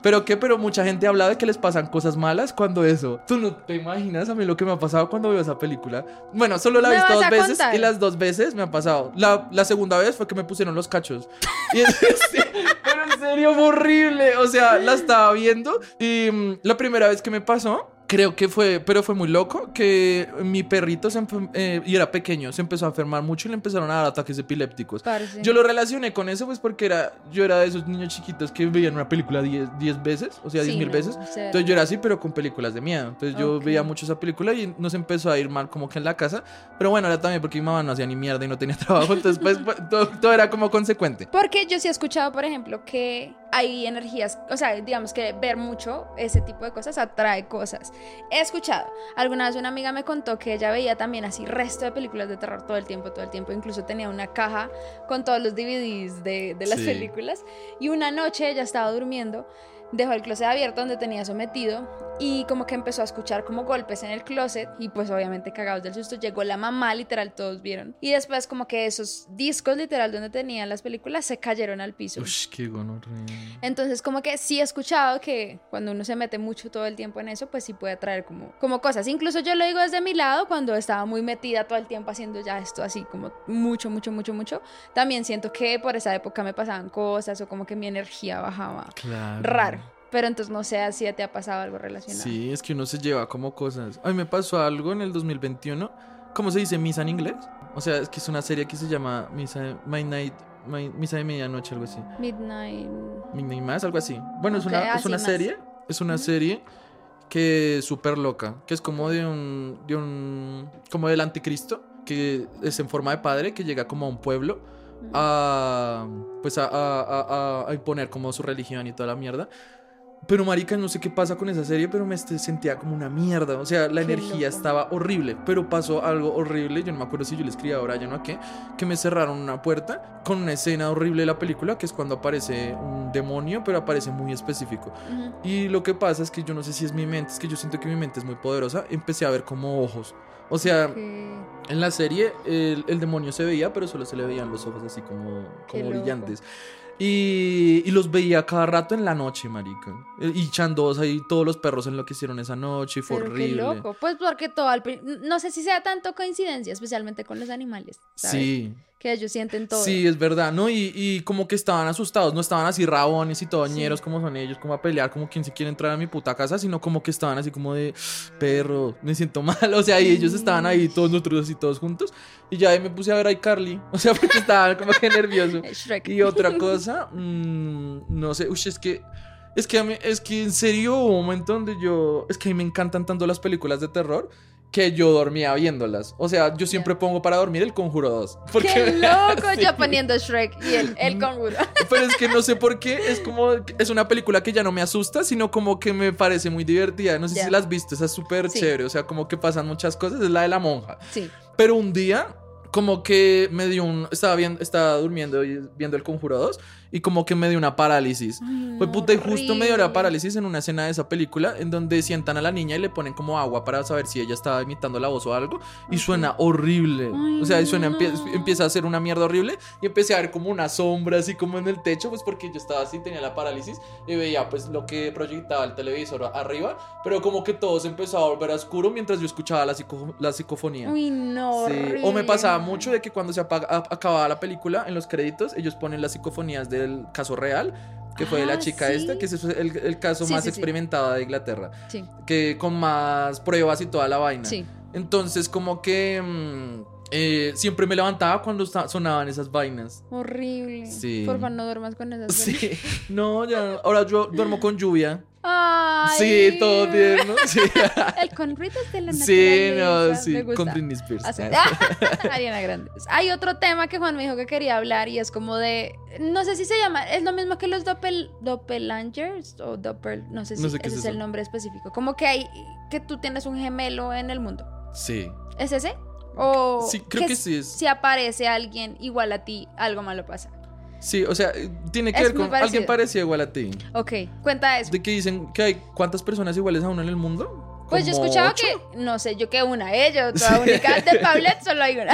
pero qué, pero mucha gente habla de que les pasan cosas malas cuando eso. Tú no te imaginas a mí lo que me ha pasado cuando veo esa película. Bueno, solo la he ¿Me visto dos veces contar? y las dos veces me ha pasado. La, la segunda vez fue que me pusieron los cachos. Y es, sí, pero en serio horrible. O sea, la estaba viendo y mm, la primera vez que me pasó. Creo que fue, pero fue muy loco que mi perrito se eh, y era pequeño, se empezó a enfermar mucho y le empezaron a dar ataques epilépticos. Yo lo relacioné con eso, pues porque era, yo era de esos niños chiquitos que veían una película 10 10 veces, o sea, 10 Sí, mil no, veces. Entonces yo era así, pero con películas de miedo. Entonces yo veía mucho esa película y nos empezó a ir mal como que en la casa. Pero bueno, era también porque mi mamá no hacía ni mierda y no tenía trabajo. Entonces pues, pues, todo, todo era como consecuente. Porque yo sí he escuchado, por ejemplo, que hay energías, o sea, digamos que ver mucho ese tipo de cosas atrae cosas. He escuchado, alguna vez una amiga me contó que ella veía también así resto de películas de terror todo el tiempo, todo el tiempo, incluso tenía una caja con todos los DVDs de, de las Sí. películas. Y una noche ella estaba durmiendo, dejó el closet abierto donde tenía sometido y como que empezó a escuchar como golpes en el closet y pues obviamente cagados del susto llegó la mamá literal todos vieron. Y después como que esos discos literal donde tenían las películas se cayeron al piso. Uy, qué entonces como que sí he escuchado que cuando uno se mete mucho todo el tiempo en eso pues sí puede traer como, como cosas. Incluso yo lo digo desde mi lado cuando estaba muy metida todo el tiempo haciendo ya esto así como mucho mucho mucho mucho también siento que por esa época me pasaban cosas o como que mi energía bajaba Claro. raro pero entonces no sé si te ha pasado algo relacionado Sí, es que uno se lleva como cosas. A mí me pasó algo en el 2021. ¿Cómo se dice misa en inglés? O sea, es que es una serie que se llama Misa, My Night, My- Misa de Medianoche, algo así. Midnight Midnight Mass, algo así. Bueno, es una, es una más. serie. Es una serie que es súper loca. Que es como de un, de un. Como del anticristo. Que es en forma de padre. Que llega como a un pueblo. A. Pues a- a- a- a imponer como su religión y toda la mierda. Pero marica, no sé qué pasa con esa serie, pero me este- sentía como una mierda. O sea, la Qué energía loco. estaba horrible. Pero pasó algo horrible. Yo no me acuerdo si yo le escribí a Brian o a qué. Que me cerraron una puerta con una escena horrible de la película, que es cuando aparece un demonio, pero aparece muy específico. Y lo que pasa es que yo no sé si es mi mente, es que yo siento que mi mente es muy poderosa. Empecé a ver como ojos. O sea, en la serie el, el demonio se veía, pero solo se le veían los ojos así como, como loco. Y, y los veía cada rato en la noche, marica. Eh, Y Chandos ahí, todos los perros enloquecieron esa noche y fue Pero qué horrible. loco. Pues porque todo al No sé si sea tanto coincidencia, especialmente con los animales. ¿sabes? Sí, Que ellos sienten todo. sí, es verdad, ¿no? Y, y como que estaban asustados, no estaban así rabones y toñeros como son ellos, como a pelear, como quien se quiere entrar a mi puta casa, sino como que estaban así como de perro, me siento mal, o sea, y ellos estaban ahí, todos nosotros así, todos juntos, y ya ahí me puse a ver a iCarly, o sea, porque estaba como que nervioso. Shrek. Y otra cosa, mm, no sé, uy, es que, es que, a mí- es que en serio hubo un momento donde yo, es que a mí me encantan tanto las películas de terror que yo dormía viéndolas. O sea, yo siempre pongo para dormir el Conjuro 2. Porque, ¡Qué loco! Sí. Ya poniendo Shrek y el, el conjuro. Pero es que no sé por qué, es como, es una película que ya no me asusta, sino como que me parece muy divertida. No sé si la has visto, esa es súper Sí. chévere, o sea, como que pasan muchas cosas, es la de la monja. Sí. Pero un día, como que me dio un. Estaba, viendo, estaba durmiendo y viendo el Conjuro 2 y como que me dio una parálisis. Fue puta y justo me dio la parálisis en una escena de esa película en donde sientan a la niña y le ponen como agua para saber si ella estaba imitando la voz o algo y suena horrible. Ay, o sea, suena, no. empie- empieza a hacer una mierda horrible y empecé a ver como una sombra así como en el techo, pues porque yo estaba así, tenía la parálisis y veía pues lo que proyectaba el televisor arriba, pero como que todo se empezó a volver oscuro mientras yo escuchaba la, psico- la psicofonía. Uy, no. Sí. O me pasaba mucho de que cuando se apaga- a- acababa la película, en los créditos, ellos ponen las psicofonías del caso real, que fue de la Ah, chica sí. esta, que fue el, el caso Sí, más sí, experimentado de Inglaterra, Sí, que con más pruebas y toda la vaina. sí. Entonces, como que mm, eh, siempre me levantaba cuando sonaban esas vainas. Horrible. Sí. Por favor, no duermas con esas. Sí, no, ya, ahora yo duermo con lluvia. Ay, Sí, todo tierno. Sí, El con ruidos de la sí no, sí. Me gusta. Con Britney Spears. Así- Ariana Grande. Hay otro tema que Juan me dijo que quería hablar y es como de. No sé si se llama. Es lo mismo que los doppel, doppelangers o doppel. No sé si No sé qué ese es es, el nombre específico. Como que hay. Que tú tienes un gemelo en el mundo. Sí. ¿Es ese? O. Sí, creo que sí es. Si aparece alguien igual a ti, algo malo pasa. Sí, o sea, tiene que Es ver con parecido. alguien parecido igual a ti. Ok, cuenta eso. De que dicen que hay cuántas personas iguales a uno en el mundo. Pues yo ¿Como escuchaba ocho? que, no sé, yo que una, ¿eh? Yo toda única. De Paulette solo hay una.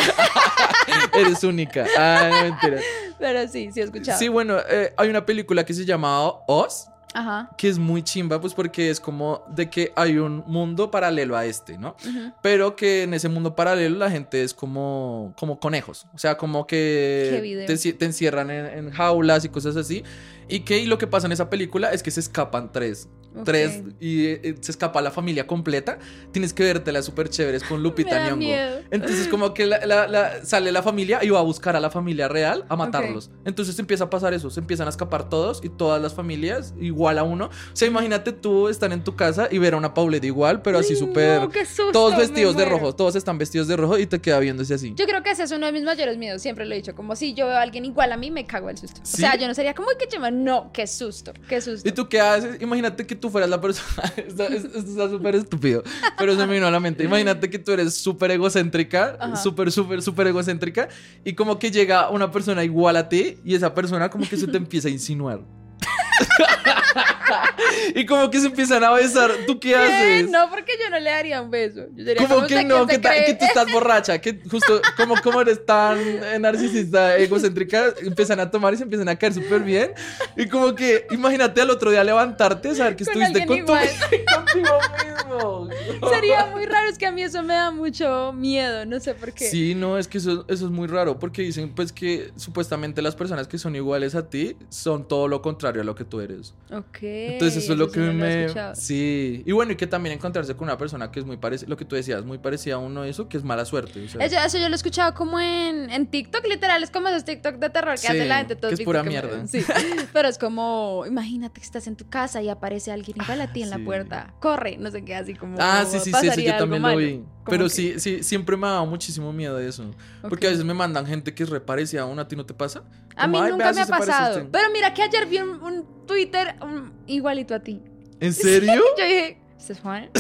Eres única. Ay, no mentira. Pero sí, sí he escuchado. Sí, bueno, eh, hay una película que se llama Oz, Ajá. que es muy chimba, pues porque es como de que hay un mundo paralelo a este, ¿no? Pero que en ese mundo paralelo la gente es como, como conejos. O sea, como que te encierran en, en jaulas y cosas así. Y que y lo que pasa en esa película es que se escapan tres. Ok. Tres y eh, se escapa la familia completa. Tienes que vértela súper chéveres con Lupita Nyong'o. miedo. Entonces como que la- la- la- sale la familia y va a buscar a la familia real a matarlos. Entonces empieza a pasar eso, se empiezan a escapar todos y todas las familias igual a uno. O sea, imagínate tú estar en tu casa y ver a una Paulette igual, pero así súper... no, todos vestidos de rojo, todos están vestidos de rojo y te queda viéndose así. Yo creo que ese es uno de mis mayores miedos, siempre lo he dicho, como si yo veo a alguien igual a mí, me cago el susto. ¿Sí? O sea, yo no sería como, "Uy, qué chema, no, qué susto, qué susto. ¿Y tú qué haces? Imagínate que tú fueras la persona. esto, esto está súper estúpido. Pero se me vino a la mente. Imagínate que tú eres súper egocéntrica. Súper, súper, súper egocéntrica. Y como que llega una persona igual a ti. Y esa persona como que se te empieza a insinuar. y como que se empiezan a besar. ¿Tú qué ¿Qué? haces? No, porque yo no le daría un beso. Yo como que no, ¿quién que, tú estás borracha, que justo como, como eres tan narcisista, egocéntrica, empiezan a tomar y se empiezan a caer súper bien. Y como que, imagínate al otro día levantarte, saber que Con estuviste con tu, contigo mismo. Sería muy raro, es que a mí eso me da mucho miedo, no sé por qué. Sí, no, es que eso, eso es muy raro, porque dicen pues que supuestamente las personas que son iguales a ti son todo lo contrario a lo que tú eres. Ok. Entonces eso es lo que no me... escuchado. sí, y bueno, y que también encontrarse con una persona que es muy parecida, lo que tú decías, muy parecida a uno, eso que es mala suerte. o sea. Eso, eso yo lo he escuchado como en, en TikTok, literal, es como esos TikTok de terror que Sí, hace la gente todo que es TikTok pura mierda. Sí, pero es como, imagínate que estás en tu casa y aparece alguien igual a ti en la Sí. puerta. Corre, no sé qué, así como. Ah, sí, sí, sí, eso yo también lo vi. Pero que- sí, sí, siempre me ha dado muchísimo miedo eso. Porque a veces me mandan gente que es reparecida a uno, ¿a ti no te pasa? A Como, mí "Ay, nunca me ha pasado. usted". Pero mira que ayer vi un, un Twitter um, igualito a ti. ¿En serio? Yo dije, ¿este es Juan?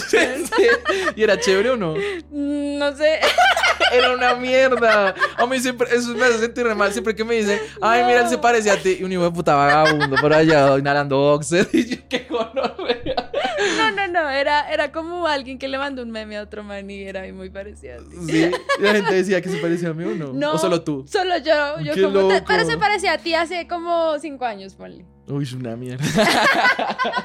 ¿Y era chévere o no? Mm, no sé. Era una mierda. A mí siempre, eso me hace sentir mal. Siempre que me dicen, ay, mira, él se parece a ti. Y un hijo de puta vagabundo por allá inhalando boxer. Y yo, qué gonorrea. No, no, no. Era, era como alguien que le mandó un meme a otro man y era muy parecido a ti. Sí. Y la gente decía que se parecía a mí o no. No. O solo tú. Solo yo. yo Qué como, te- loco. pero se parecía a ti hace como cinco años, ponle. Uy, es una mierda.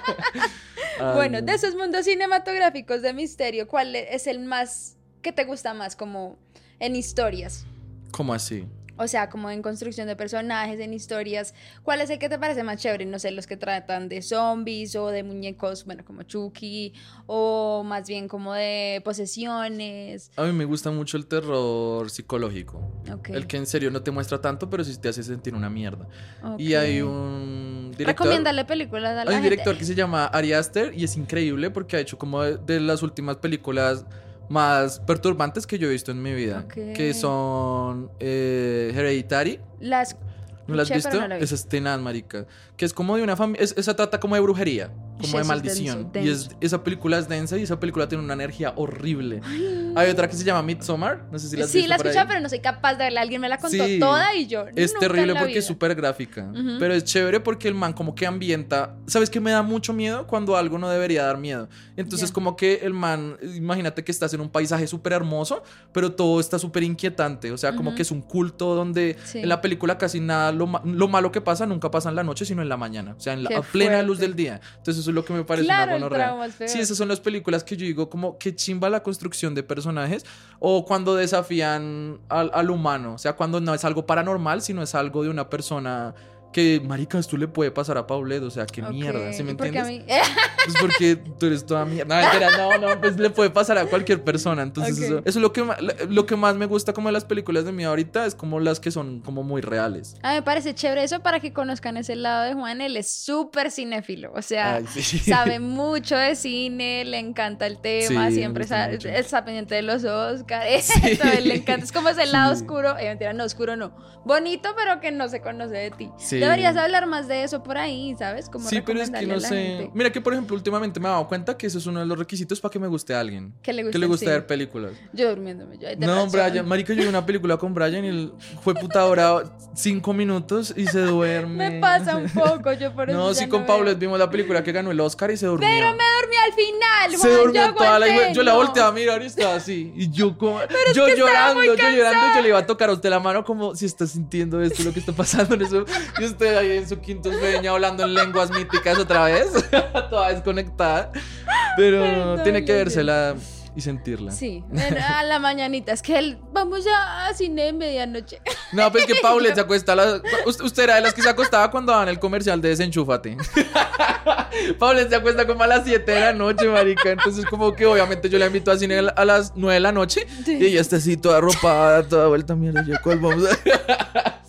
Bueno, no. de esos mundos cinematográficos de misterio, ¿cuál es el más que te gusta más como en historias? ¿Cómo así? O sea, como en construcción de personajes, en historias. ¿Cuál es el que te parece más chévere? No sé, los que tratan de zombies o de muñecos, bueno, como Chucky, o más bien como de posesiones. A mí me gusta mucho el terror psicológico. Ok. El que en serio no te muestra tanto, pero sí te hace sentir una mierda. ok. Y hay un director. Recomiéndale películas a la Hay un gente. director que se llama Ari Aster y es increíble porque ha hecho como de, de las últimas películas más perturbantes que yo he visto en mi vida. Que son eh, Hereditary. Las ¿No has visto? no la vi. Esa es tenaz, marica. Que es como de una familia. Esa trata como de brujería, como Eso de es maldición. denso, Y es, esa película es densa y esa película tiene una energía horrible. Hay otra que se llama Midsommar. No sé si la has sí, visto la escuché, pero no soy capaz de verla. Alguien me la contó Sí. toda y yo. Es nunca en terrible la porque es vida. súper gráfica. Ujú. Pero es chévere porque el man como que ambienta. ¿Sabes qué me da mucho miedo? Cuando algo no debería dar miedo. Entonces Ya. como que el man, imagínate que estás en un paisaje súper hermoso, pero todo está súper inquietante. O sea, como Ujú. que es un culto donde Sí. en la película casi nada, lo, ma- lo malo que pasa nunca pasa en la noche, sino en la mañana. O sea, en la a plena luz del día. Entonces eso es lo que me parece Claro, una peor. Sí, esas son las películas que yo digo como que chimba la construcción de personajes o cuando desafían al, al humano, o sea, cuando no es algo paranormal, sino es algo de una persona que, marica, esto le puede pasar a Paulette, o sea, qué mierda, ¿sí me porque entiendes? Pues porque tú eres toda mierda. No, no, no, pues le puede pasar a cualquier persona. Entonces, eso, eso es lo que, lo que más me gusta como de las películas de mí ahorita, es como las que son como muy reales. A mí me parece chévere eso para que conozcan ese lado de Juan. Él es súper cinéfilo, o sea, Ay, sí. sabe mucho de cine, le encanta el tema, Sí, siempre gusta está, pendiente de los Oscars, Sí. le encanta. Es como ese lado oscuro, eh, mentira, no oscuro, no. Bonito, pero que no se conoce de ti. Sí. Deberías hablar más de eso por ahí, ¿sabes? Como Sí, pero es que no sé. gente Mira que, por ejemplo, últimamente me he dado cuenta que eso es uno de los requisitos para que me guste a alguien. Que le guste Que le guste ver películas. Yo durmiéndome, yo. No. Brian, marica, yo vi una película con Brian y él fue puta ahora cinco minutos y se duerme. Me pasa un poco, yo por eso No, sí, con veo. Paulette vimos la película que ganó el Oscar y se durmió. Pero me dormí al final, se Juan, durmió yo toda la Yo la volteé a mirar y estaba así. Y yo como. yo llorando, yo llorando, yo le iba a tocar a usted la mano como si está sintiendo esto, lo que está pasando en eso. Usted ahí en su quinto sueño hablando en lenguas míticas otra vez. toda desconectada. Pero Perdón, tiene que vérsela y sentirla. Sí, a la mañanita. Es que él, vamos ya a cine de medianoche. No, pues que Paulette se acuesta a. Usted usted era de las que se acostaba cuando daban el comercial de Desenchúfate. Paulette se acuesta como a las 7 de la noche, marica. Entonces como que obviamente yo la invito a cine a las 9 de la noche. Sí. Y ella está así toda arropada, toda vuelta mierda. Yo, ¿cuál vamos a...?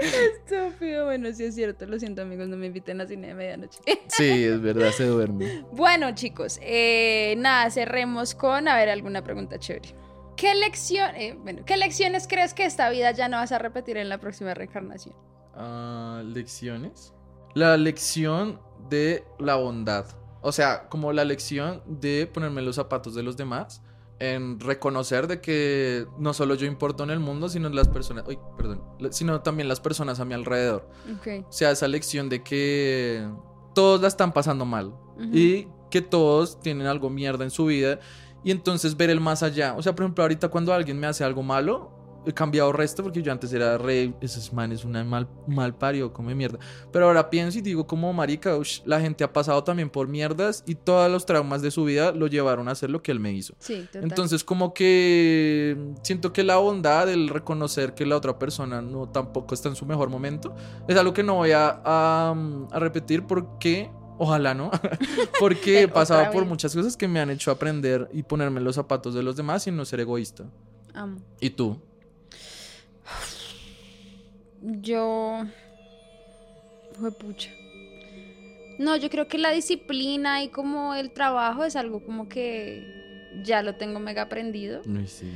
Estúpido. Bueno, sí es cierto. Lo siento, amigos. No me inviten a cine de medianoche. Sí, es verdad, se duerme. bueno, chicos. eh, nada, cerremos con, a ver, alguna pregunta chévere. ¿Qué lección, eh, bueno, ¿qué lecciones crees que esta vida ya no vas a repetir en la próxima reencarnación? Ah, ¿Lecciones? La lección de la bondad. O sea, como la lección de ponerme los zapatos de los demás. En reconocer de que no solo yo importo en el mundo, sino las personas. Uy, perdón. Sino también las personas a mi alrededor. O sea, esa lección de que todos la están pasando mal. Y que todos tienen algo mierda en su vida. Y entonces ver el más allá. O sea, por ejemplo, ahorita cuando alguien me hace algo malo, he cambiado resto porque yo antes era re. Ese man es una mal, mal pario, come mierda. Pero ahora pienso y digo, como marica, ush, la gente ha pasado también por mierdas y todos los traumas de su vida lo llevaron a hacer lo que él me hizo. Sí, total. Entonces, como que siento que la bondad, el reconocer que la otra persona no tampoco está en su mejor momento, es algo que no voy a, a, a repetir porque, ojalá no, porque he pasado por muchas cosas que me han hecho aprender y ponerme en los zapatos de los demás y no ser egoísta. Amo. ¿Y tú? Yo. Fue pucha. No, yo creo que la disciplina y como el trabajo es algo como que ya lo tengo mega aprendido. Sí.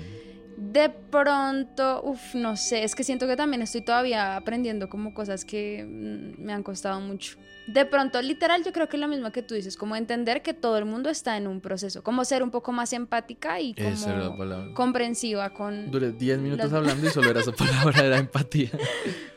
De pronto, uff, no sé, es que siento que también estoy todavía aprendiendo como cosas que mm, me han costado mucho. De pronto, literal, yo creo que es lo mismo que tú dices, como entender que todo el mundo está en un proceso, como ser un poco más empática y Esa era la como comprensiva con, Duré 10 minutos hablando y solo era esa palabra, era empatía.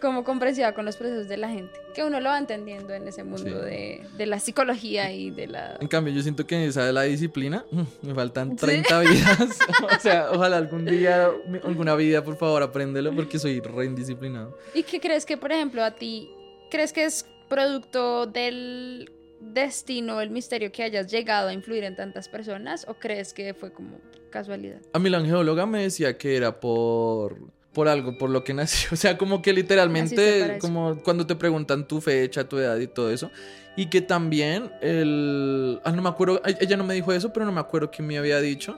como comprensiva con los procesos de la gente, que uno lo va entendiendo en ese mundo Sí. de, de la psicología y de la... En cambio, yo siento que esa de la disciplina, mm, me faltan Sí. 30 vidas. o sea, ojalá algún día, alguna vida, por favor, apréndelo porque soy re indisciplinado. ¿Y qué crees que, por ejemplo, a ti, crees que es producto del destino, el misterio que hayas llegado a influir en tantas personas o crees que fue como casualidad? A mí la angeóloga me decía que era por, por algo, por lo que nació. O sea, como que literalmente, como cuando te preguntan tu fecha, tu edad y todo eso. Y que también el... Ah, no me acuerdo, ella no me dijo eso, pero no me acuerdo que me había dicho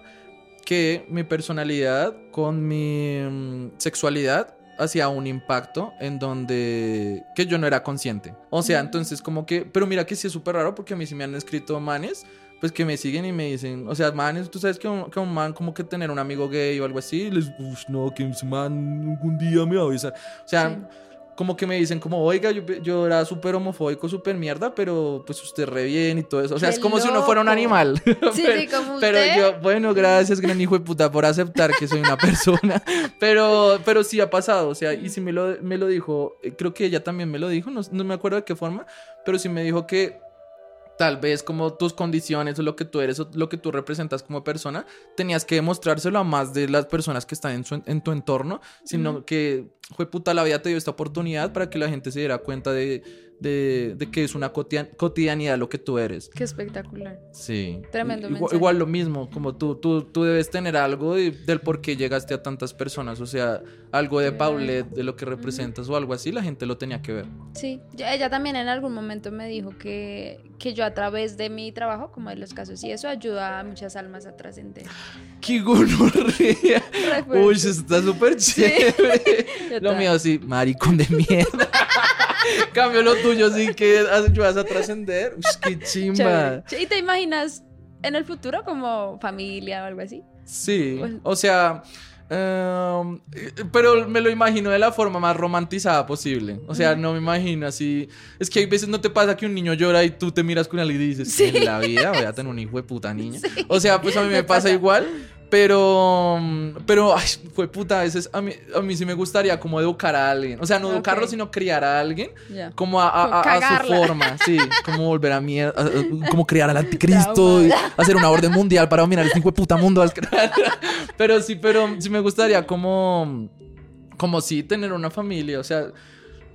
que mi personalidad con mi mm, sexualidad hacía un impacto en donde que yo no era consciente. O sea, entonces como que, pero mira que sí es súper raro porque a mí sí me han escrito manes, pues que me siguen y me dicen, o sea, manes, tú sabes que un, que un man como que tener un amigo gay o algo así, les, "Ush, no, que ese man algún día me va a avisar. O sea, Sí. como que me dicen como, oiga, yo, yo era súper homofóbico, súper mierda, pero pues usted re bien y todo eso. O sea, ¡Qué es como si uno fuera un loco! animal. Sí, pero, sí, como pero usted. yo, bueno, gracias, gran hijo de puta, por aceptar que soy una persona. pero, pero sí ha pasado, o sea, y sí me lo, me lo dijo, eh, creo que ella también me lo dijo, no, no me acuerdo de qué forma, pero sí me dijo que tal vez como tus condiciones o lo que tú eres o lo que tú representas como persona, tenías que demostrárselo a más de las personas que están en, su- en tu entorno, sino que fue puta, la vida te dio esta oportunidad para que la gente se diera cuenta de, de, de que es una cotidian- cotidianidad lo que tú eres. Qué espectacular. Sí. Tremendo Igual, igual lo mismo, como tú, tú, tú debes tener algo de- del por qué llegaste a tantas personas, o sea, algo de Paulette, de lo que representas o algo así, la gente lo tenía que ver. Sí, ella también en algún momento me dijo que, que yo a través de mi trabajo, como de los casos y eso, ayuda a muchas almas a trascender. ¡Qué gonorrea! Uy, está súper chévere. Yo Lo mío sí, maricón de mierda. Cambio lo tuyo, sí que ayudas a trascender. Qué chimba. Chévere. ¿Y te imaginas en el futuro como familia o algo así? Sí, Pues- o sea, eh, pero me lo imagino de la forma más romantizada posible. O sea, no me imagino así. Es que hay veces no te pasa que un niño llora y tú te miras con él y dices, Sí. en la vida voy a tener un hijo de puta niño. Sí. O sea, pues a mí me, Me pasa, pasa. igual. Pero, pero, ay, fue puta, a veces a mí, a mí sí me gustaría como educar a alguien. O sea, no educarlo, sino criar a alguien como a, su forma, sí, como volver a mierda, como crear al anticristo, y hacer una orden mundial para dominar este hijo de puta mundo. Pero sí, pero sí me gustaría como, como sí tener una familia, o sea,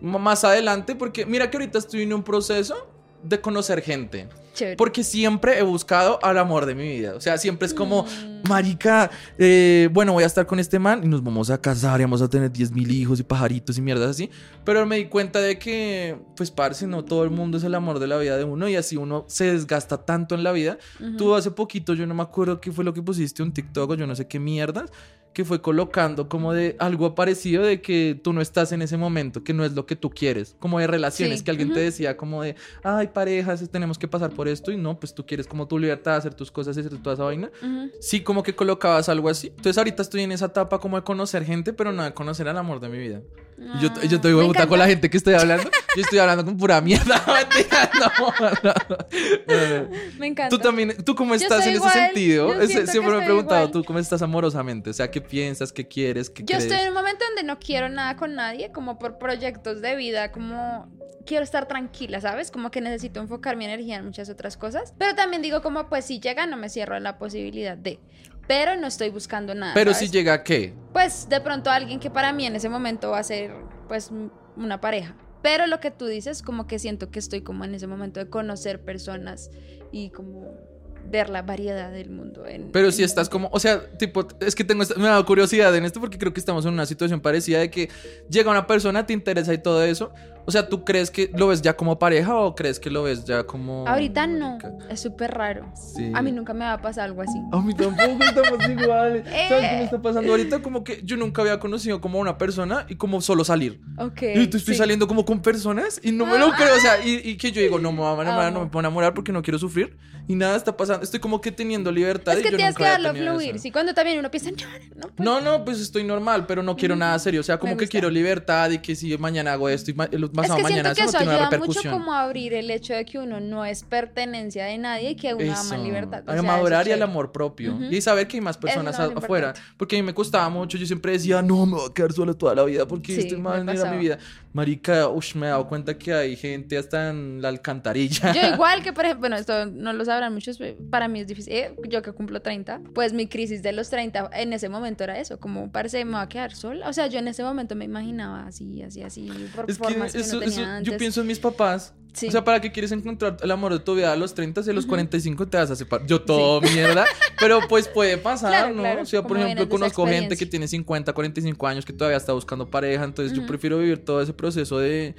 más adelante, porque mira que ahorita estoy en un proceso de conocer gente. Chévere. Porque siempre he buscado al amor de mi vida. O sea, siempre es como, Mm. marica, eh, bueno, voy a estar con este man y nos vamos a casar y vamos a tener 10 mil hijos y pajaritos y mierdas así. Pero me di cuenta de que, pues, parce, no todo el mundo es el amor de la vida de uno y así uno se desgasta tanto en la vida. Tú hace poquito, yo no me acuerdo qué fue lo que pusiste, un TikTok o yo no sé qué mierdas, que fue colocando como de algo parecido de que tú no estás en ese momento, que no es lo que tú quieres, como de relaciones, Sí, que alguien te decía como de, ay, parejas, tenemos que pasar por esto y no, pues tú quieres como tu libertad, hacer tus cosas, hacer toda esa vaina. Sí, como que colocabas algo así. Entonces ahorita estoy en esa etapa como de conocer gente, pero no de conocer al amor de mi vida. Y yo, yo te Ah, puta, con la gente que estoy hablando. Yo estoy hablando con pura mierda. No, no. Me encanta. Tú también, ¿tú cómo estás estoy en igual, ese sentido? siempre me he estoy preguntado, igual. ¿tú cómo estás amorosamente? O sea, ¿qué piensas? ¿Qué quieres? ¿Qué Yo crees? estoy en un momento donde no quiero nada con nadie, como por proyectos de vida, como quiero estar tranquila, ¿sabes? Como que necesito enfocar mi energía en muchas otras cosas. Pero también digo como, pues si llega, no me cierro a la posibilidad de. Pero no estoy buscando nada. Pero ¿sabes? si llega a qué? Pues de pronto alguien que para mí en ese momento va a ser, pues, una pareja. Pero lo que tú dices, como que siento que estoy como en ese momento de conocer personas y como ver la variedad del mundo. En, Pero si estás como, o sea, tipo, es que tengo, esta- me dado curiosidad en esto porque creo que estamos en una situación parecida de que llega una persona, te interesa y todo eso. O sea, ¿tú crees que lo ves ya como pareja o crees que lo ves ya como... Ahorita no, es súper raro. Sí. A mí nunca me va a pasar algo así. A mí tampoco estamos iguales. ¿Sabes qué me Eh. está pasando ahorita? Como que yo nunca había conocido como una persona y como solo salir. Ok. Y tú estoy sí. saliendo como con personas y no me lo creo. O sea, y, y que yo digo, no me voy a enamorar, Amo. no me puedo enamorar porque no quiero sufrir. Y nada está pasando. Estoy como que teniendo libertad. Es y que yo tienes nunca que darlo fluir. eso. Sí, cuando también uno piensa, no, no, pues, No, no, pues estoy normal, pero no quiero nada serio. O sea, como que quiero libertad y que si mañana hago esto y el Es pasado que mañana siento que eso eso no ayuda mucho como a abrir el hecho de que uno no es pertenencia de nadie y que uno ama en libertad. O A sea, madurar eso y al amor propio. Y saber que hay más personas Eso afuera. importante. Porque a mí me costaba mucho. Yo siempre decía, no, me voy a quedar solo toda la vida porque Sí, estoy mal en mi vida. Marica, ush, me he dado cuenta que hay gente hasta en la alcantarilla. Yo igual que, por ejemplo, bueno, esto no lo sabrán muchos, para mí es difícil. eh, yo que cumplo 30, pues mi crisis de los 30 en ese momento era eso, como parece me va a quedar sola. O sea, yo en ese momento me imaginaba así, así, así, por Es que, formas que, eso, uno tenía eso- antes. yo pienso en mis papás. Sí. O sea, ¿para qué quieres encontrar el amor de tu vida a los 30 y a los 45 te vas a separar? Yo todo mierda, pero pues puede pasar, Claro, ¿no? claro, o sea, por ejemplo, conozco gente que tiene 50, 45 años que todavía está buscando pareja, entonces yo prefiero vivir todo ese proceso de,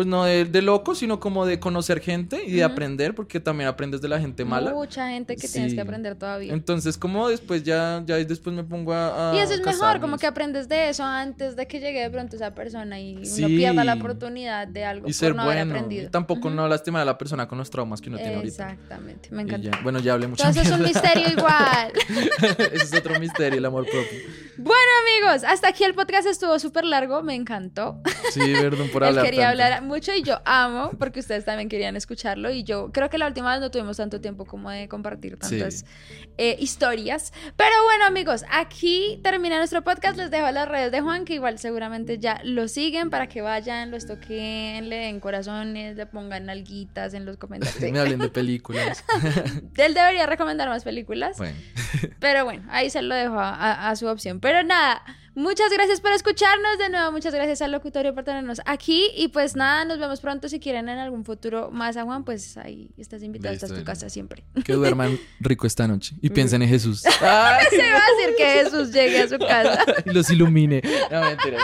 pues no de, de loco, sino como de conocer gente y de aprender, porque también aprendes de la gente mala. Mucha gente que tienes que aprender todavía. Entonces, como después ya, ya después me pongo a... a Y eso es mejor, como que aprendes de eso antes de que llegue de pronto esa persona y uno Sí. pierda la oportunidad de algo Y por ser no haber bueno. aprendido. Y tampoco no lastimar a la persona con los traumas que uno tiene ahorita. Exactamente, me encanta. ya. Bueno, ya hablé mucho. Entonces es un misterio igual. Ese es otro misterio, el amor propio. Bueno, amigos, hasta aquí el podcast estuvo súper largo, me encantó. Sí, perdón por Él hablar. quería tanto. hablar mucho y yo amo porque ustedes también querían escucharlo y yo creo que la última vez no tuvimos tanto tiempo como de compartir tantas eh, historias. Pero bueno, amigos, aquí termina nuestro podcast. Les dejo las redes de Juan que igual seguramente ya lo siguen para que vayan, los toquen, le den corazones, le pongan alguitas en los comentarios. Me hablen de películas. Él debería recomendar más películas. Bueno, Pero bueno, ahí se lo dejo a, a- a su opción. Pero pero nada, muchas gracias por escucharnos de nuevo. Muchas gracias al locutorio por tenernos aquí. Y pues nada, nos vemos pronto. Si quieren en algún futuro más a Juan, pues ahí estás invitado. Listo, estás tu casa siempre. Que duerman rico esta noche. Y piensen en Jesús. Ay, Se va a decir que Jesús llegue a su casa. Y los ilumine. No, mentira.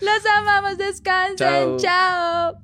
los amamos. Descansen. Chao.